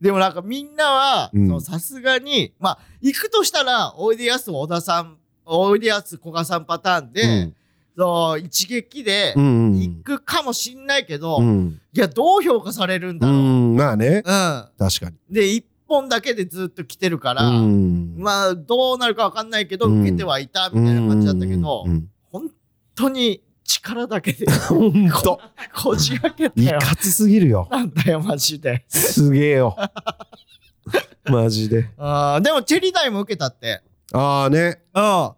Speaker 1: でもなんかみんなはさすがに、まあ、行くとしたら、おいでやす小田さん、おいでやす古賀さんパターンで、そう、一撃で行くかもしんないけど、い
Speaker 2: うん。
Speaker 1: や、どう評価されるんだ
Speaker 2: う
Speaker 1: ろう。
Speaker 2: ん。まあね。
Speaker 1: うん。
Speaker 2: 確かに。
Speaker 1: で、一本だけでずっと来てるから、
Speaker 2: うん。
Speaker 1: まあ、どうなるかわかんないけど、
Speaker 2: うん。
Speaker 1: 受けてはいたみたいな感じだったけど
Speaker 2: う、ん
Speaker 1: 本当に力だけで
Speaker 2: ほんと
Speaker 1: こじ開けた
Speaker 2: い
Speaker 1: よ。
Speaker 2: かつすぎるよ。
Speaker 1: なんだよ、マジで。
Speaker 2: すげえよ。*laughs* マジで。
Speaker 1: あーでも、チェリーダイも受けたって。
Speaker 2: ああね。
Speaker 1: うん。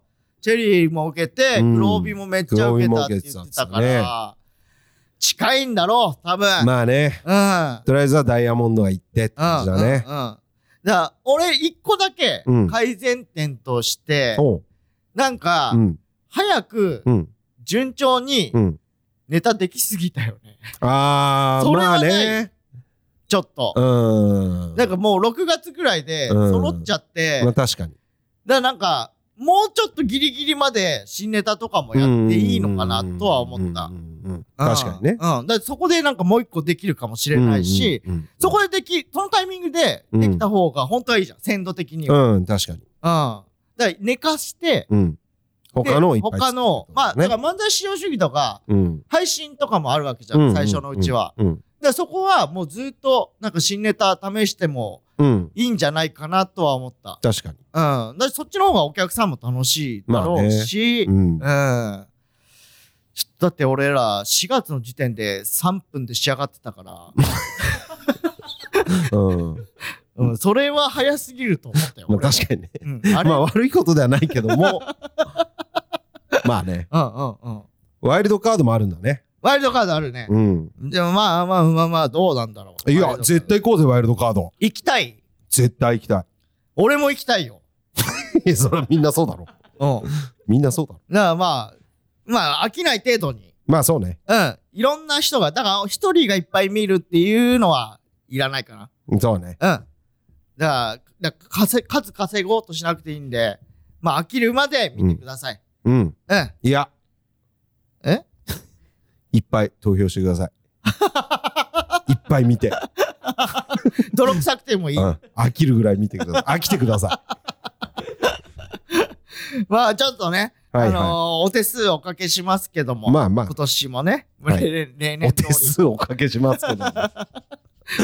Speaker 1: チェリーも受けて、
Speaker 2: うん。
Speaker 1: 黒帯もめっちゃ受けたって言ってたから、近いんだろう、多分。
Speaker 2: まあね。
Speaker 1: うん。
Speaker 2: とりあえずはダイヤモンドが行ってって感じだね。
Speaker 1: うん。うんうん。だ俺、一個だけ
Speaker 2: うん。
Speaker 1: 改善点として、なんか、
Speaker 2: うん。
Speaker 1: 早く、
Speaker 2: うん。
Speaker 1: 順調に
Speaker 2: うん。
Speaker 1: ネタできすぎたよね。
Speaker 2: ああまあ
Speaker 1: それは
Speaker 2: ね。
Speaker 1: ちょっと。
Speaker 2: うん。
Speaker 1: なんかもう6月ぐらいで
Speaker 2: うん。
Speaker 1: 揃っちゃって、
Speaker 2: まあ
Speaker 1: だか
Speaker 2: 確かに
Speaker 1: らなんか、もうちょっとギリギリまで新ネタとかもやっていいのかなとは思った
Speaker 2: うん。うんうんうん確かにね
Speaker 1: うん。うん。だそこでなんかもう一個できるかもしれないし、
Speaker 2: うんうん
Speaker 1: そこででき、そのタイミングでできた方が本当はいいじゃん。鮮度的には。うん。
Speaker 2: うん確かに
Speaker 1: だから寝かして、
Speaker 2: うん他のをいっぱい
Speaker 1: 他の、まあ、だ
Speaker 2: ね
Speaker 1: から漫才至上主義とか、
Speaker 2: うん
Speaker 1: 配信とかもあるわけじゃん、最初のうちは。
Speaker 2: うん
Speaker 1: でそこはもうずっとなんか新ネタ試しても
Speaker 2: うん。
Speaker 1: いいんじゃないかなとは思った。
Speaker 2: 確かに。
Speaker 1: うん。だそっちの方がお客さんも楽しいだろうし、
Speaker 2: うん。
Speaker 1: うん。だって俺ら4月の時点で3分で仕上がってたから、*laughs*
Speaker 2: うん。
Speaker 1: うん、それは早すぎると思ったよ。
Speaker 2: 確かにね。
Speaker 1: うん、あれ、
Speaker 2: まあ悪いことではないけども。*laughs* まあね。
Speaker 1: うんうんうん。
Speaker 2: ワイルドカードもあるんだね
Speaker 1: ワイルドカードあるね。
Speaker 2: うん
Speaker 1: でもまあまあまあまあ、どうなんだろう。
Speaker 2: いや絶対行こうぜワイルドカード
Speaker 1: 行きたい。
Speaker 2: 絶対行きた
Speaker 1: 俺も行きたいよ。
Speaker 2: いいやそれはみんなそうだろ
Speaker 1: うん。
Speaker 2: みんなそうだろ
Speaker 1: だからまあ、まあ飽きない程度に。
Speaker 2: まあそうね
Speaker 1: うん。いろんな人が、だから一人がいっぱい見るっていうのはいらないかな。
Speaker 2: そうね
Speaker 1: うん。だから、だから稼数稼ごうとしなくていいんで、まあ飽きるまで見てください。
Speaker 2: うん
Speaker 1: うん。
Speaker 2: いや
Speaker 1: え
Speaker 2: いっぱい投票してください。*laughs* いっぱい見て。
Speaker 1: 泥臭くてもいい。
Speaker 2: うん。飽きるぐらい見てください。飽きてくださ *laughs*
Speaker 1: まあちょっとね、
Speaker 2: はいはい。
Speaker 1: あのーお手数おかけしますけども、
Speaker 2: まあまあ。
Speaker 1: 今年もね、
Speaker 2: はい。
Speaker 1: 例年
Speaker 2: お手数おかけしますけど *laughs*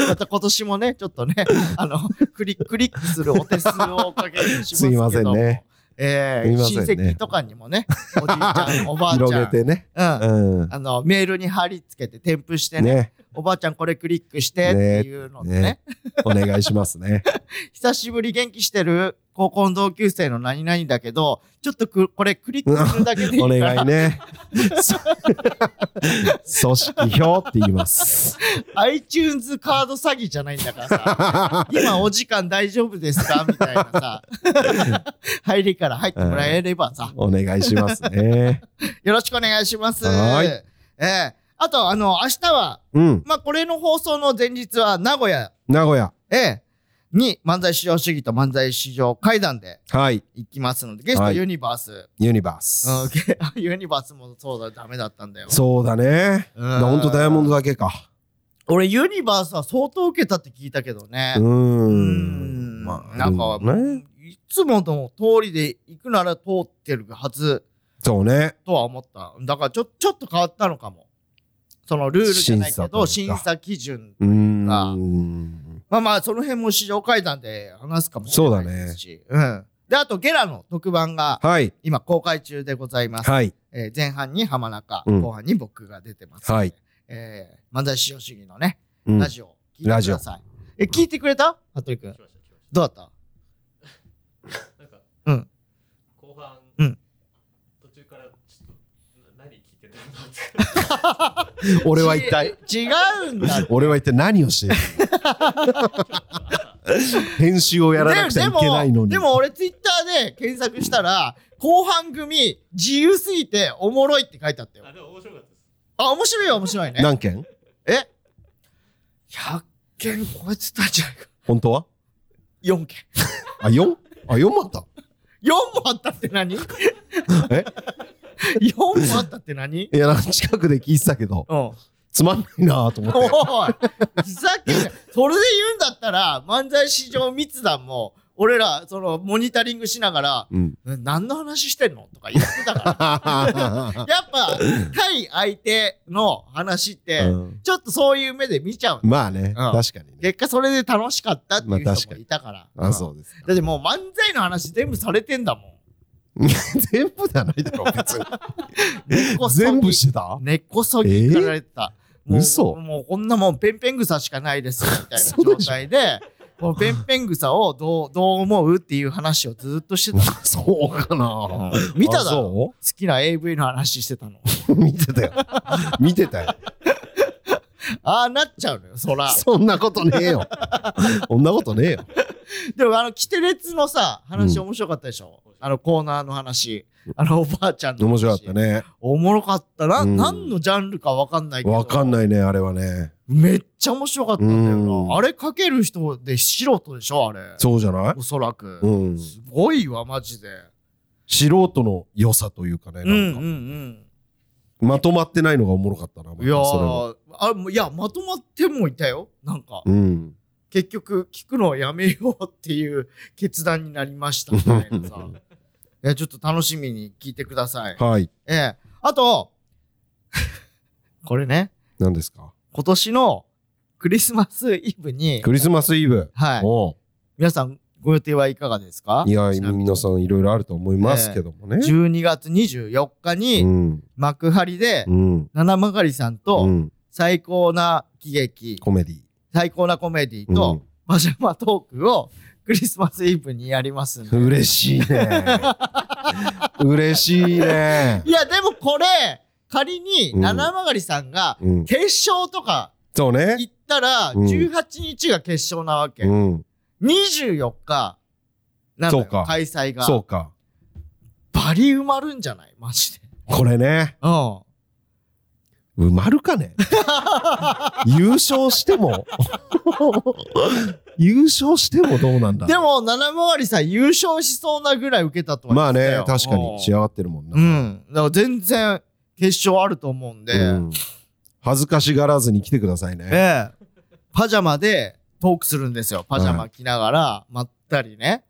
Speaker 1: また今年もね、ちょっとね、あの、クリック、クリックするお手数をおかけしますけど。
Speaker 2: すいませんね。
Speaker 1: えー親戚とかにもね、おじいちゃん、おばあちゃん、*laughs*
Speaker 2: 広げてね。
Speaker 1: うん。
Speaker 2: うん。
Speaker 1: あの、メールに貼り付けて添付してね、
Speaker 2: ね
Speaker 1: おばあちゃんこれクリックしてっていうのでね、
Speaker 2: ね。お願いしますね。*laughs*
Speaker 1: 久しぶり元気してる高校の同級生の何々だけど、ちょっとくこれクリックするだけでいいか
Speaker 2: お
Speaker 1: ら、
Speaker 2: 願いね。そ *laughs* 組織票って言います。
Speaker 1: iTunes カード詐欺じゃないんだからさ、今お時間大丈夫ですか？みたいなさ、*laughs* 入りから入ってもらえればさ、
Speaker 2: お願いしますね。
Speaker 1: よろしくお願いします。
Speaker 2: はーい。
Speaker 1: ええあと、あの、明日は、
Speaker 2: うん
Speaker 1: まあ、これの放送の前日は名古屋、
Speaker 2: 名古屋
Speaker 1: ええに漫才至上主義と漫才至上会談で
Speaker 2: はい
Speaker 1: 行きますので、ゲスト
Speaker 2: はい
Speaker 1: ユニバース。
Speaker 2: ユニバース
Speaker 1: うんゲユニバースもそうだ、ダメだったんだよ。
Speaker 2: そうだね
Speaker 1: うん
Speaker 2: ほんとダイヤモンドだけか
Speaker 1: 俺ユニバースは相当受けたって聞いたけどね。
Speaker 2: うー
Speaker 1: うん
Speaker 2: ん。まあ、
Speaker 1: なんか、
Speaker 2: ね。
Speaker 1: いつもの通りで行くなら通ってるはず
Speaker 2: そうね。
Speaker 1: とは思った。だからちょちょっと変わったのかも。そのルールじゃないけど、審
Speaker 2: 審査というか
Speaker 1: 査基準。
Speaker 2: うーん。
Speaker 1: まあまあ、その辺も市場会談で話すかもしれないですし。うん。で、あと、ゲラの特番が
Speaker 2: はい。
Speaker 1: 今公開中でございます。
Speaker 2: はい。
Speaker 1: えー前半に浜中、
Speaker 2: うん
Speaker 1: 後半に僕が出てます。
Speaker 2: はい。
Speaker 1: えー漫才至上主義のね、
Speaker 2: うん
Speaker 1: ラジオ、聞いてください。え、聞いてくれた？服部君どうだった
Speaker 3: た？なんか
Speaker 1: うん
Speaker 3: 後半
Speaker 1: うん
Speaker 3: 途中からちょっとな何聞いてたのって *laughs*
Speaker 2: 俺は一体、
Speaker 1: ち違うんだ。
Speaker 2: 俺は一体何をしてる？*laughs* 編集をやらなくちゃいけないのに。
Speaker 1: でも、でも俺ツイッターで検索したら、後半組自由すぎておもろいって書いてあったよ
Speaker 3: あ。でも面白かったです
Speaker 1: あ、面白いよ面白いね。
Speaker 2: 何件？
Speaker 1: え ?100 件超えてたんじゃないか。
Speaker 2: 本当は
Speaker 1: ？4件。
Speaker 2: あ、4? あ、4もあった
Speaker 1: ？4もあったって何？
Speaker 2: え？*laughs*
Speaker 1: ?4 もあったって何？*laughs*
Speaker 2: いや、なんか近くで聞いてたけど、
Speaker 1: うん。
Speaker 2: つまんないなと思って。
Speaker 1: おい、ふざけんな。それで言うんだったら、漫才市場密談も、俺ら、その、モニタリングしながら、
Speaker 2: うん。
Speaker 1: 何の話してんの？とか言ってたから。*laughs* やっぱ、対相手の話って、
Speaker 2: うん
Speaker 1: ちょっとそういう目で見ちゃう。
Speaker 2: まあね、確かにね。
Speaker 1: 結果それで楽しかったっていう
Speaker 2: まあ確かに
Speaker 1: 人もいたから。
Speaker 2: あ、そうですか。
Speaker 1: だってもう漫才の話全部されてんだもん。*laughs*
Speaker 2: 全部じゃないだろ、別に。*laughs* 全部してた？
Speaker 1: 根っこそぎかられてた。もう
Speaker 2: 嘘
Speaker 1: もうこんなもんペンペン草しかないですみたいな *laughs* 状態で、このペンペン草をどうどう思うっていう話をずっとしてた。
Speaker 2: そうかな。
Speaker 1: 見ただろ？
Speaker 2: あ
Speaker 1: 好きな AV の話してたの。
Speaker 2: 見てたよ。見てたよ。
Speaker 1: ああなっちゃうのよ、そら。
Speaker 2: そんなことねえよ。そんなことねえよ。
Speaker 1: でもあの、キテレツのさ、話
Speaker 2: うん
Speaker 1: 面白かったでしょ、あのコーナーの話。あのおばあちゃんの話。
Speaker 2: 面白かった。ね。
Speaker 1: おもろかったな。
Speaker 2: うん
Speaker 1: 何のジャンルかわかんないけど。
Speaker 2: わかんないね、あれはね。
Speaker 1: めっちゃ面白かったんだよ
Speaker 2: うん
Speaker 1: な。あれかける人で素人でしょあれ。
Speaker 2: そうじゃない？
Speaker 1: おそらく。
Speaker 2: うん。
Speaker 1: すごいわ、マジで。
Speaker 2: 素人の良さというかね、
Speaker 1: うんうん
Speaker 2: なんか、
Speaker 1: うん。
Speaker 2: まとまってないのがおもろかったな。
Speaker 1: いやあいや、まとまってもいたよ。なんか、
Speaker 2: うん。
Speaker 1: 結局、聞くのをやめようっていう決断になりましたみたいなさ。*laughs* いや、ちょっと楽しみに聞いてください。
Speaker 2: はい。
Speaker 1: ええ。あと、これね、
Speaker 2: 何ですか？
Speaker 1: 今年のクリスマスイブに、
Speaker 2: クリスマスイブ。
Speaker 1: はい。皆さん、ご予定はいかがですか？
Speaker 2: いや、皆さんいろいろあると思いますけどもね。
Speaker 1: 12月24日
Speaker 2: う
Speaker 1: に、
Speaker 2: ん。
Speaker 1: 幕張で
Speaker 2: う、ん。
Speaker 1: 七曲さん
Speaker 2: う
Speaker 1: と、
Speaker 2: ん。
Speaker 1: 最高な喜劇、
Speaker 2: コメディ。
Speaker 1: 最高なコメディ
Speaker 2: うん
Speaker 1: と、パジャマトークをクリスマスイブにやりますんで。
Speaker 2: 嬉しいね。*laughs* 嬉しいね。
Speaker 1: いや、でもこれ、仮に
Speaker 2: うん
Speaker 1: 七曲さんが
Speaker 2: うん。
Speaker 1: 決勝とか
Speaker 2: そうね。
Speaker 1: 行ったら、
Speaker 2: うん
Speaker 1: 18日が決勝なわけ。
Speaker 2: うん。
Speaker 1: 24日、なんだ開催が。
Speaker 2: そうか。
Speaker 1: バリ埋まるんじゃない？マジで。
Speaker 2: これね。
Speaker 1: うん。
Speaker 2: 埋まるかね？*laughs* 優勝しても優勝してもどうなんだ
Speaker 1: でも、七曲さん優勝しそうなぐらい受けたとは
Speaker 2: まあね確か
Speaker 1: うん。
Speaker 2: に仕上がってるもんな、
Speaker 1: うん。だから全然決勝あると思うんで、
Speaker 2: うん。恥ずかしがらずに来てくださいね。
Speaker 1: ええ。パジャマでトークするんですよ。パジャマ着ながら、まったりね。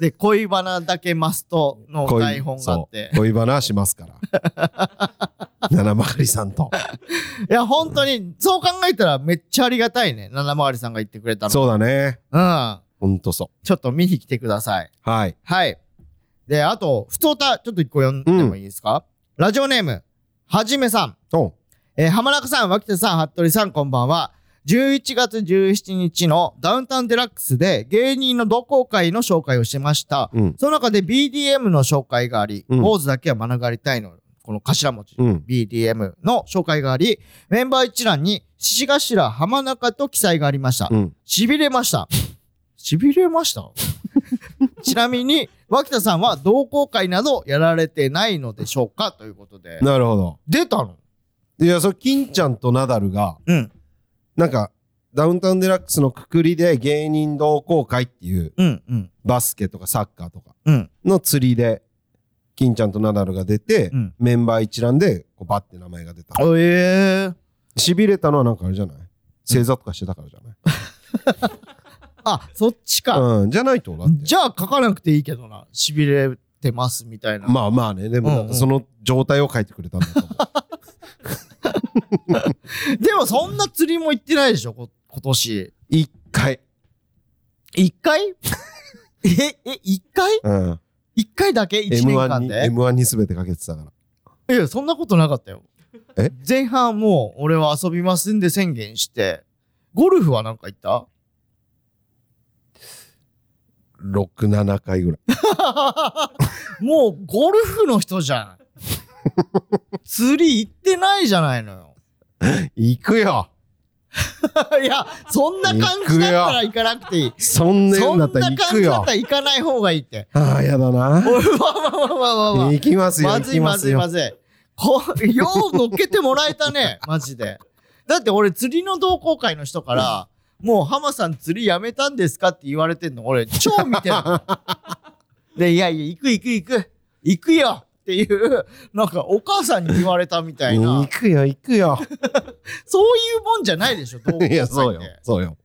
Speaker 1: で、恋バナだけマストの
Speaker 2: 恋
Speaker 1: 台本があって。
Speaker 2: 恋バナしますから *laughs* *laughs* 七曲さんと
Speaker 1: いや、本当に、そう考えたらめっちゃありがたいね。七曲さんが言ってくれたの。
Speaker 2: そうだね
Speaker 1: うん。
Speaker 2: ほんとそ
Speaker 1: ちょっと見に来てください。
Speaker 2: うはい
Speaker 1: はい。で、あと、ふつおた、ちょっと一個読んでもいいですか、ラジオネーム、はじめさん。
Speaker 2: お
Speaker 1: えー浜中さん、脇田さん、服部さん、こんばんは。11月17日のダウンタウンデラックスで芸人の同好会の紹介をしてました。
Speaker 2: うん
Speaker 1: その中で BDM の紹介があり、
Speaker 2: うん
Speaker 1: 坊主だけは免れたいの、この頭文字、
Speaker 2: うん
Speaker 1: BDM の紹介があり、メンバー一覧に獅子頭浜中と記載がありました。
Speaker 2: うん
Speaker 1: 痺れました。*laughs* 痺れました？*laughs* ちなみに、脇田さんは同好会などやられてないのでしょうか？ということで。
Speaker 2: なるほど
Speaker 1: 出たの？
Speaker 2: いやそれ金ちゃんとナダルが
Speaker 1: うん。
Speaker 2: なんかダウンタウンデラックスのくくりで芸人同好会っていう
Speaker 1: うん。うん。
Speaker 2: バスケとかサッカーとか
Speaker 1: うん。
Speaker 2: の釣りで金ちゃんとナダルが出て、
Speaker 1: うん。
Speaker 2: メンバー一覧でこうバッて名前が出た。
Speaker 1: ええ。
Speaker 2: しびれたのはなんかあれじゃない？正座とかしてたからじゃない？*laughs*
Speaker 1: あ、そっちか。
Speaker 2: うん、じゃないとだって。
Speaker 1: じゃあ書かなくていいけどな。痺れてますみたいな。
Speaker 2: まあまあね。でもその状態を書いてくれたんだと思 *laughs*
Speaker 1: でもそんな釣りも行ってないでしょ、こ今年。
Speaker 2: う一回。
Speaker 1: 一回？*laughs* え、え、一回？
Speaker 2: うん
Speaker 1: 一回だけ？一年
Speaker 2: M1 に
Speaker 1: 間で
Speaker 2: M1 に全てかけてたから。
Speaker 1: いや、そんなことなかったよ。
Speaker 2: え？
Speaker 1: 前半もう俺は遊びますんで宣言して、ゴルフはなんか行った
Speaker 2: ？67回ぐらい。*laughs*
Speaker 1: もうゴルフの人じゃん。釣り行ってないじゃないのよ。*laughs*
Speaker 2: 行くよ *laughs*
Speaker 1: いや、そんな感じだったら行かなくていい。
Speaker 2: そんな
Speaker 1: 感
Speaker 2: 行くよ
Speaker 1: じだったら行かない方がいいって。
Speaker 2: ああやだな
Speaker 1: おい、わわわわわわ。
Speaker 2: 行きますよ
Speaker 1: まずいますずい
Speaker 2: よ
Speaker 1: まずい。こよう乗っけてもらえたね、マジで。だって俺釣りの同好会の人から、もう浜さん釣りやめたんですかって言われてんの、俺超見てるの。*laughs* で、いやいや、行く行く行く、行くよっていう、なんかお母さんに言われたみたいな
Speaker 2: 行、*laughs* くよ行くよ *laughs*
Speaker 1: そういうもんじゃないでしょ。
Speaker 2: いやそうよそうよ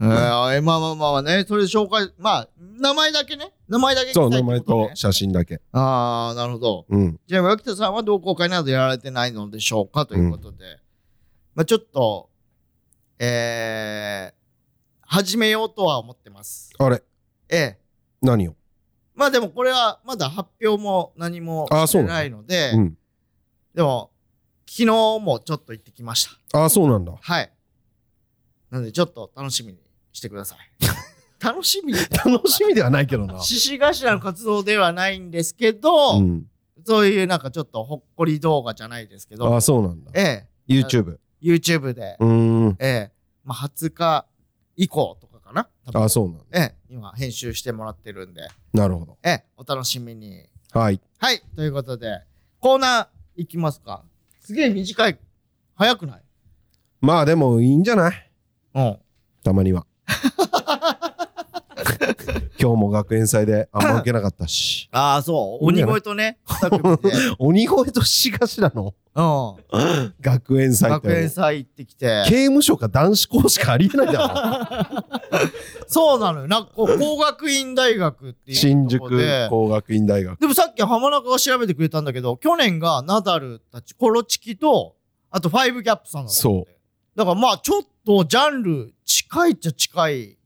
Speaker 1: えーまあまあまあね、それで紹介、まあ、名前だけね。名前だけ聞きたいって
Speaker 2: そう名前
Speaker 1: こと
Speaker 2: 写真だけ
Speaker 1: ああ、なるほど。
Speaker 2: うん
Speaker 1: じゃあ、脇田さんは同好会などやられてないのでしょうかということで。まあちょっと、えー、始めようとは思ってます。
Speaker 2: あれ？
Speaker 1: ええ。
Speaker 2: 何を？
Speaker 1: まあでもこれはまだ発表も何もして
Speaker 2: な
Speaker 1: いので、
Speaker 2: うん。
Speaker 1: でも、昨日もちょっと行ってきました。
Speaker 2: ああそうなんだ。
Speaker 1: はい。なのでちょっと楽しみにしてください。*laughs* 楽しみ？に
Speaker 2: 楽しみではないけどな。
Speaker 1: 獅子頭の活動ではないんですけど、
Speaker 2: うん。
Speaker 1: そういうなんかちょっとほっこり動画じゃないですけ
Speaker 2: あ
Speaker 1: ど、
Speaker 2: あそうなんだ。
Speaker 1: ええ、
Speaker 2: YouTube
Speaker 1: YouTube で、
Speaker 2: うーん。
Speaker 1: ええ、まあ、20日以降とかかな？
Speaker 2: ああそうなんだ。
Speaker 1: ええ、今編集してもらってるんで、
Speaker 2: なるほど
Speaker 1: ええ、お楽しみに。
Speaker 2: はい
Speaker 1: はい、ということで、コーナーいきますか。すげえ短い。早くない？
Speaker 2: まあでもいいんじゃない？
Speaker 1: うん。
Speaker 2: たまには *laughs* 今日も学園祭であんま受けなかったし *laughs*
Speaker 1: ああ、そう。鬼越とね。*laughs*
Speaker 2: 鬼越と獅子頭の？
Speaker 1: うん。*laughs*
Speaker 2: 学園祭って
Speaker 1: 学園祭行ってきて。
Speaker 2: 刑務所か男子校しかありえないだ
Speaker 1: そうなのよ。なんかこう、工学院大学って
Speaker 2: ろ
Speaker 1: いう
Speaker 2: 新宿。工学院大学
Speaker 1: でもさっき浜中が調べてくれたんだけど、去年がナダルたち、コロチキと、あとファイブギャップさんなんだって
Speaker 2: そう。
Speaker 1: だからまあちょっとジャンル近いっちゃ近い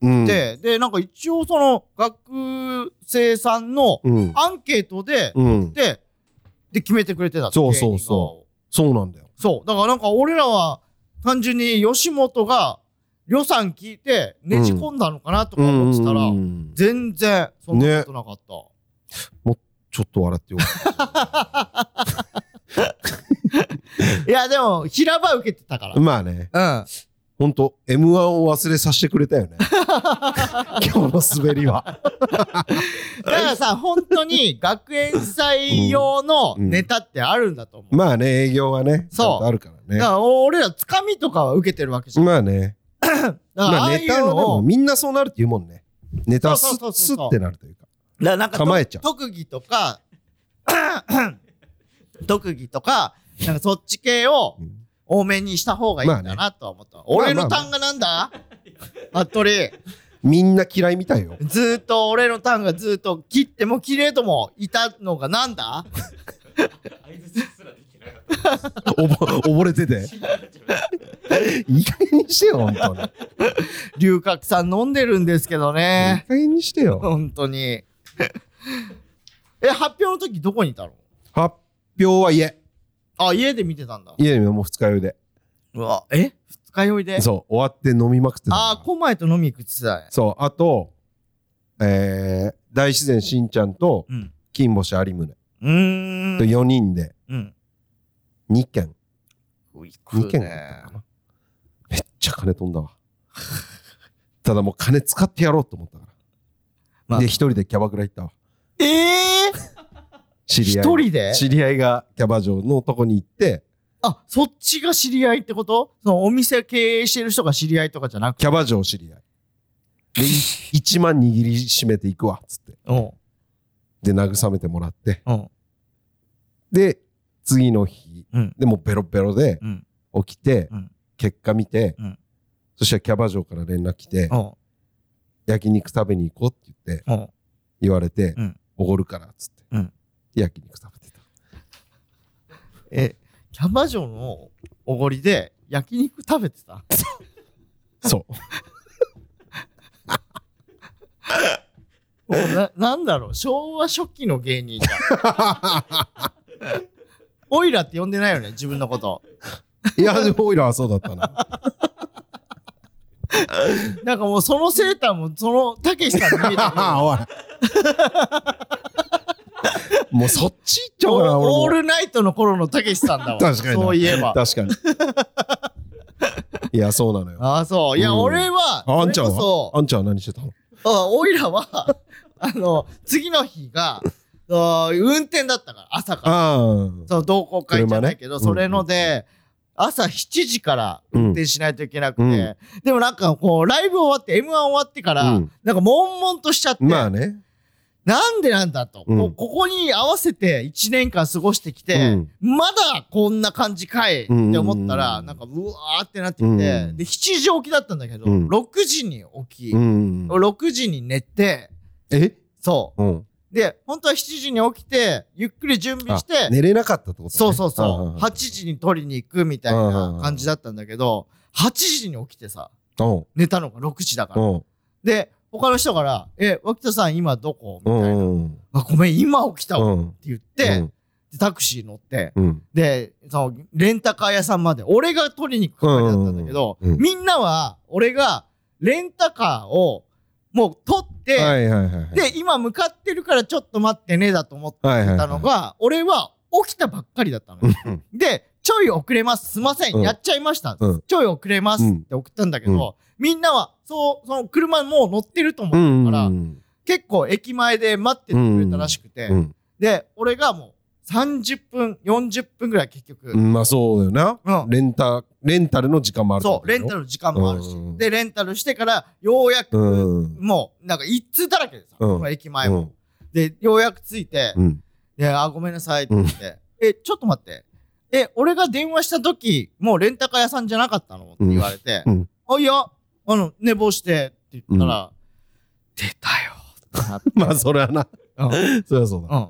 Speaker 2: うん
Speaker 1: で、で、なんか一応その学生さんの
Speaker 2: うん
Speaker 1: アンケートで、
Speaker 2: うん
Speaker 1: で、で決めてくれてたって
Speaker 2: そうそうそそうなんだよ
Speaker 1: う。そう。だからなんか俺らは単純に吉本が予算聞いてねじ込んだのかなとか思ってたら、
Speaker 2: うん
Speaker 1: 全然そんなことなかった。
Speaker 2: ちょっと笑ってよ *laughs*
Speaker 1: いや、でも、平場受けてたから。うん。
Speaker 2: まあね
Speaker 1: だ
Speaker 2: ほんと M1 を忘れさせてくれたよね。*laughs* 今日の滑りは。*laughs*
Speaker 1: からさ、本当に学園祭用のネタってあるんだと思う。
Speaker 2: まあね営業はね
Speaker 1: そう。
Speaker 2: あるからね。
Speaker 1: だから俺らつかみとかは受けてるわけじゃん。だか
Speaker 2: まあね。*clears throat*
Speaker 1: ら
Speaker 2: まあ
Speaker 1: ああいう
Speaker 2: ネタはでも
Speaker 1: のを、
Speaker 2: みんなそうなるって言うもんね。ネタはスッってなるというか。
Speaker 1: だからなんかと
Speaker 2: 構えちゃう。
Speaker 1: 特技とか、*clears throat* 特技とか、なんかそっち系を
Speaker 2: うん
Speaker 1: 多めにした方がいいんだなとは思った。俺の単がなんだ？服部。
Speaker 2: みんな嫌いみたいよ
Speaker 1: ずーっと俺の単がずーっと切っても切れともいたのがなんだ？
Speaker 2: おぼ溺れてていい加減にしてよ本当にいい
Speaker 1: 龍角散飲んでるんですけどね。
Speaker 2: 加減にしてよ
Speaker 1: 本当に。え、発表の時どこにいたの？
Speaker 2: 発表は家
Speaker 1: あ、家で見てたんだ。
Speaker 2: 家でもう二日酔いで。
Speaker 1: うわ、え？二日酔いで？
Speaker 2: そう終わって飲みまくってた。
Speaker 1: あー、コマイと飲み行くって言ってたね。
Speaker 2: そうあとえー、大自然しんちゃんと
Speaker 1: うん。
Speaker 2: 金星有宗。
Speaker 1: うーん。
Speaker 2: と4人で。
Speaker 1: うん。
Speaker 2: 2軒。
Speaker 1: 行
Speaker 2: 2軒
Speaker 1: くね。
Speaker 2: だったかな。めっちゃ金飛んだわ。*laughs* ただもう金使ってやろうと思ったから、
Speaker 1: まあ。
Speaker 2: で一人でキャバクラ行ったわ。
Speaker 1: ええー、
Speaker 2: 知り合い
Speaker 1: 一人で？
Speaker 2: 知り合いがキャバ嬢のとこに行って。
Speaker 1: あ、そっちが知り合いってこと？そのお店経営してる人が知り合いとかじゃなくて？
Speaker 2: キャバ嬢知り合い。で1 *laughs* 万握りしめていくわっつって。
Speaker 1: うん。
Speaker 2: で慰めてもらって。
Speaker 1: うん。
Speaker 2: で次の日。
Speaker 1: うん。
Speaker 2: でもうベロベロで
Speaker 1: うん。
Speaker 2: 起きて、
Speaker 1: うん。
Speaker 2: 結果見て、
Speaker 1: うん。
Speaker 2: そしたらキャバ嬢から連絡来て、
Speaker 1: うん。
Speaker 2: 焼肉食べに行こうって言って、
Speaker 1: うん。
Speaker 2: 言われて
Speaker 1: うん、
Speaker 2: おごるからっつって、
Speaker 1: うん
Speaker 2: 焼肉食べてた。
Speaker 1: えキャバ嬢のおごりで焼肉食べてた？*laughs*
Speaker 2: そう。
Speaker 1: ななんだろう？昭和初期の芸人じゃんオイラって呼んでないよね？自分のこと
Speaker 2: いや、オイラはそうだったな。
Speaker 1: なんかもうそのセーターもそのたけしさんに見えてくる
Speaker 2: おい。もうそっち行っちゃおうかな、
Speaker 1: オー。ルナイトの頃のたけしさんだわ。*laughs*
Speaker 2: 確かにな。
Speaker 1: そういえば。
Speaker 2: 確かに。いや、そうなのよ。
Speaker 1: ああそう。いや、
Speaker 2: うん。
Speaker 1: 俺は
Speaker 2: ああんちゃんは？あんちゃんは何してたの？
Speaker 1: そあオイラは *laughs* あの次の日があ運転だったから朝から。その同好会じゃないけど、それので、朝7時から運転しないといけなくて、
Speaker 2: うん。
Speaker 1: でもなんかこう、ライブ終わって、M1 終わってから、
Speaker 2: うん。
Speaker 1: なんか悶々としちゃって、
Speaker 2: まあね。
Speaker 1: なんでなんだと、
Speaker 2: うん。
Speaker 1: こうここに合わせて1年間過ごしてきて、
Speaker 2: うん。
Speaker 1: まだこんな感じかいって思ったら、
Speaker 2: うん
Speaker 1: なんかうわーってなってきて、
Speaker 2: うん。
Speaker 1: で、7時起きだったんだけど、
Speaker 2: うん。
Speaker 1: 6時に起き、
Speaker 2: うん。
Speaker 1: 6時に寝て、
Speaker 2: え？
Speaker 1: そう。
Speaker 2: うん。
Speaker 1: で、本当は7時に起きて、ゆっくり準備して、
Speaker 2: 寝れなかったってことね。
Speaker 1: そうそうそう。
Speaker 2: んんん。
Speaker 1: 8時に取りに行くみたいな感じだったんだけど、8時に起きてさ、
Speaker 2: うん。
Speaker 1: 寝たのが6時だから。
Speaker 2: うん。
Speaker 1: で、他の人から、え、脇田さん今どこ？み
Speaker 2: う
Speaker 1: たいな。
Speaker 2: ん
Speaker 1: あ、ごめん、今起きたわ。って
Speaker 2: うん
Speaker 1: 言って、でタクシー乗って、
Speaker 2: うん。
Speaker 1: で、その、レンタカー屋さんまで、俺が取りに行く係だったんだけど、
Speaker 2: うんうん
Speaker 1: みんなは、俺が、レンタカーを、もう取って、
Speaker 2: はいはいはいはい。
Speaker 1: で、今向かってるからちょっと待ってね、だと思って
Speaker 2: はいはいはい。
Speaker 1: たのが、俺は起きたばっかりだったので、ちょい遅れます。すいません。
Speaker 2: うん。
Speaker 1: やっちゃいました。
Speaker 2: うん。
Speaker 1: ちょい遅れますって送ったんだけど、みんなは、そう、その車もう乗ってると思
Speaker 2: うん
Speaker 1: ってたから、
Speaker 2: うん。
Speaker 1: 結構駅前で待っててくれたらしくて、
Speaker 2: うん
Speaker 1: で、俺がもう30分、40分ぐらい結局、
Speaker 2: うんまあそうだよな。
Speaker 1: うん。
Speaker 2: レンタ、レンタルの時間もある
Speaker 1: そう、レンタルの時間もあるし、
Speaker 2: うん
Speaker 1: で、レンタルしてから、ようやく、
Speaker 2: うん。
Speaker 1: もう、なんか一通だらけでさ、
Speaker 2: うん。
Speaker 1: この駅前も。で、ようやく着いて、
Speaker 2: うん。
Speaker 1: で、あ、ごめんなさいって言って、え、ちょっと待って。え、俺が電話した時、もうレンタカー屋さんじゃなかったの？って言われて、
Speaker 2: うん。
Speaker 1: あ、いや、あの、寝坊してって言ったら、出たよってなって。*laughs*
Speaker 2: まあそれはな。
Speaker 1: うん。
Speaker 2: そりゃそうだ。
Speaker 1: うん。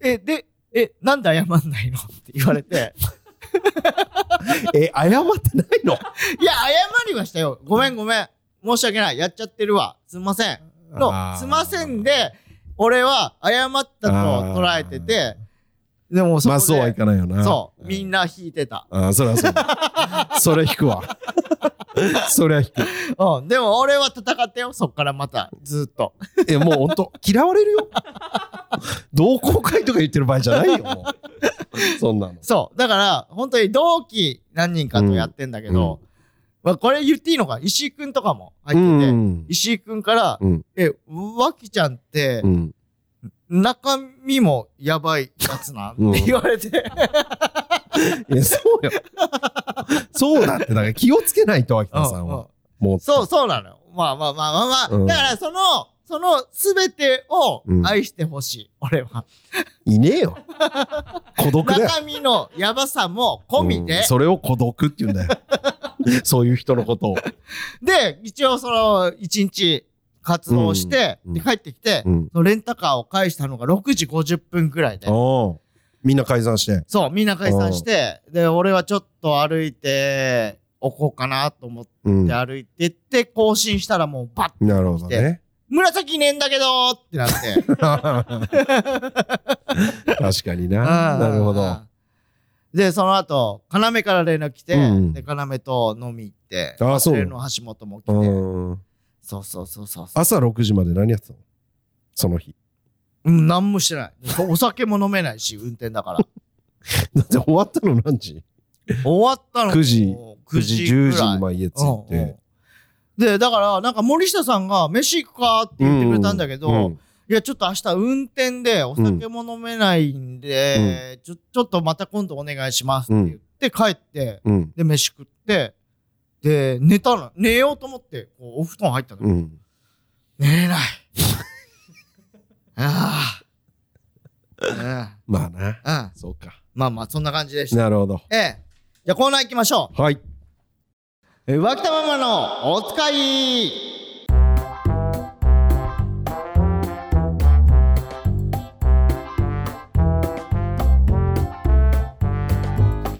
Speaker 1: え、で、え、なんで謝んないの？って言われて、*laughs*
Speaker 2: え、謝ってないの？*laughs*
Speaker 1: いや、謝りはしたよ。ごめんごめん。申し訳ない。やっちゃってるわ。すんません。の
Speaker 2: あー
Speaker 1: すんませんで、俺は謝ったと捉えてて、でもそこで、
Speaker 2: まあそうはいかないよな。
Speaker 1: そう、みん
Speaker 2: な。
Speaker 1: な引いてた。
Speaker 2: ああ、*laughs* *laughs* そりゃそうだ。それ引くわ。そりゃ引く。
Speaker 1: うん、でも俺は戦ってよ、そっからまた、ずっと。
Speaker 2: え、もうほんと、嫌われるよ。同好会とか言ってる場合じゃないよ、もう。そんなの。
Speaker 1: そう。だから、本当に同期何人かとやってんだけど、まあ、これ言っていいのか？石井くんとかも入ってて、
Speaker 2: うん。
Speaker 1: 石井くんから、
Speaker 2: うん。
Speaker 1: え、わきちゃんって
Speaker 2: う、ん。
Speaker 1: 中身もやばいやつなんって言われて、*laughs*
Speaker 2: いや、そうよ。そうだって、だから気をつけないと、秋田さんは。もう。
Speaker 1: そう、そうなのよ。まあまあまあまあまあ。
Speaker 2: うん
Speaker 1: だから、その、その全てを
Speaker 2: うん
Speaker 1: 愛してほしい、俺は。
Speaker 2: いねえよ。*laughs* 孤独だよ。
Speaker 1: 中身のやばさも込みで、
Speaker 2: うんそれを孤独って言うんだよ。*laughs* そういう人のことを。
Speaker 1: で、一応その、一日活動して、
Speaker 2: うん
Speaker 1: で、帰ってきて、
Speaker 2: うん。
Speaker 1: そのレンタカーを返したのが6時50分ぐらいで。
Speaker 2: みんな解散して。
Speaker 1: そう、みんな解散して、で、俺はちょっと歩いて、おこうかなと思って
Speaker 2: うん。
Speaker 1: 歩いてって、更新したらもうバッ
Speaker 2: なるほどね。
Speaker 1: 紫ねえんだけどーってなって。
Speaker 2: 確かにな。なるほど。。
Speaker 1: で、その後、要から連絡来て、
Speaker 2: うん
Speaker 1: で、要と飲み行って、
Speaker 2: あーそう
Speaker 1: の橋本も来て、
Speaker 2: うん。
Speaker 1: そうそうそうそうそう。
Speaker 2: 朝6時まで何やってたの？その日。
Speaker 1: うん、何もしてない。お酒も飲めないし、運転だから。
Speaker 2: だって終わったの？何時？
Speaker 1: 終わったの
Speaker 2: 9時
Speaker 1: もう
Speaker 2: ?9
Speaker 1: 9
Speaker 2: 時、
Speaker 1: 時
Speaker 2: 10
Speaker 1: ぐらい
Speaker 2: 時にまあ家着い
Speaker 1: うんうん
Speaker 2: て。
Speaker 1: で、だから、なんか森下さんが、飯行くかって言ってくれたんだけど、
Speaker 2: うん
Speaker 1: いや、ちょっと明日運転でお酒も飲めないんで、ちょ、ちょっとまた今度お願いしますって言って帰って、
Speaker 2: うん。
Speaker 1: で、飯食って、で、寝たの。寝ようと思って、こうお布団入ったの。
Speaker 2: うん。
Speaker 1: 寝れない。*laughs* ああ。
Speaker 2: まあな。
Speaker 1: うん。うん。
Speaker 2: そうか。
Speaker 1: まあまあ、そんな感じでした。
Speaker 2: なるほど。
Speaker 1: ええ。じゃあコーナー行きましょう。
Speaker 2: はい。
Speaker 1: えー脇田ママのお使い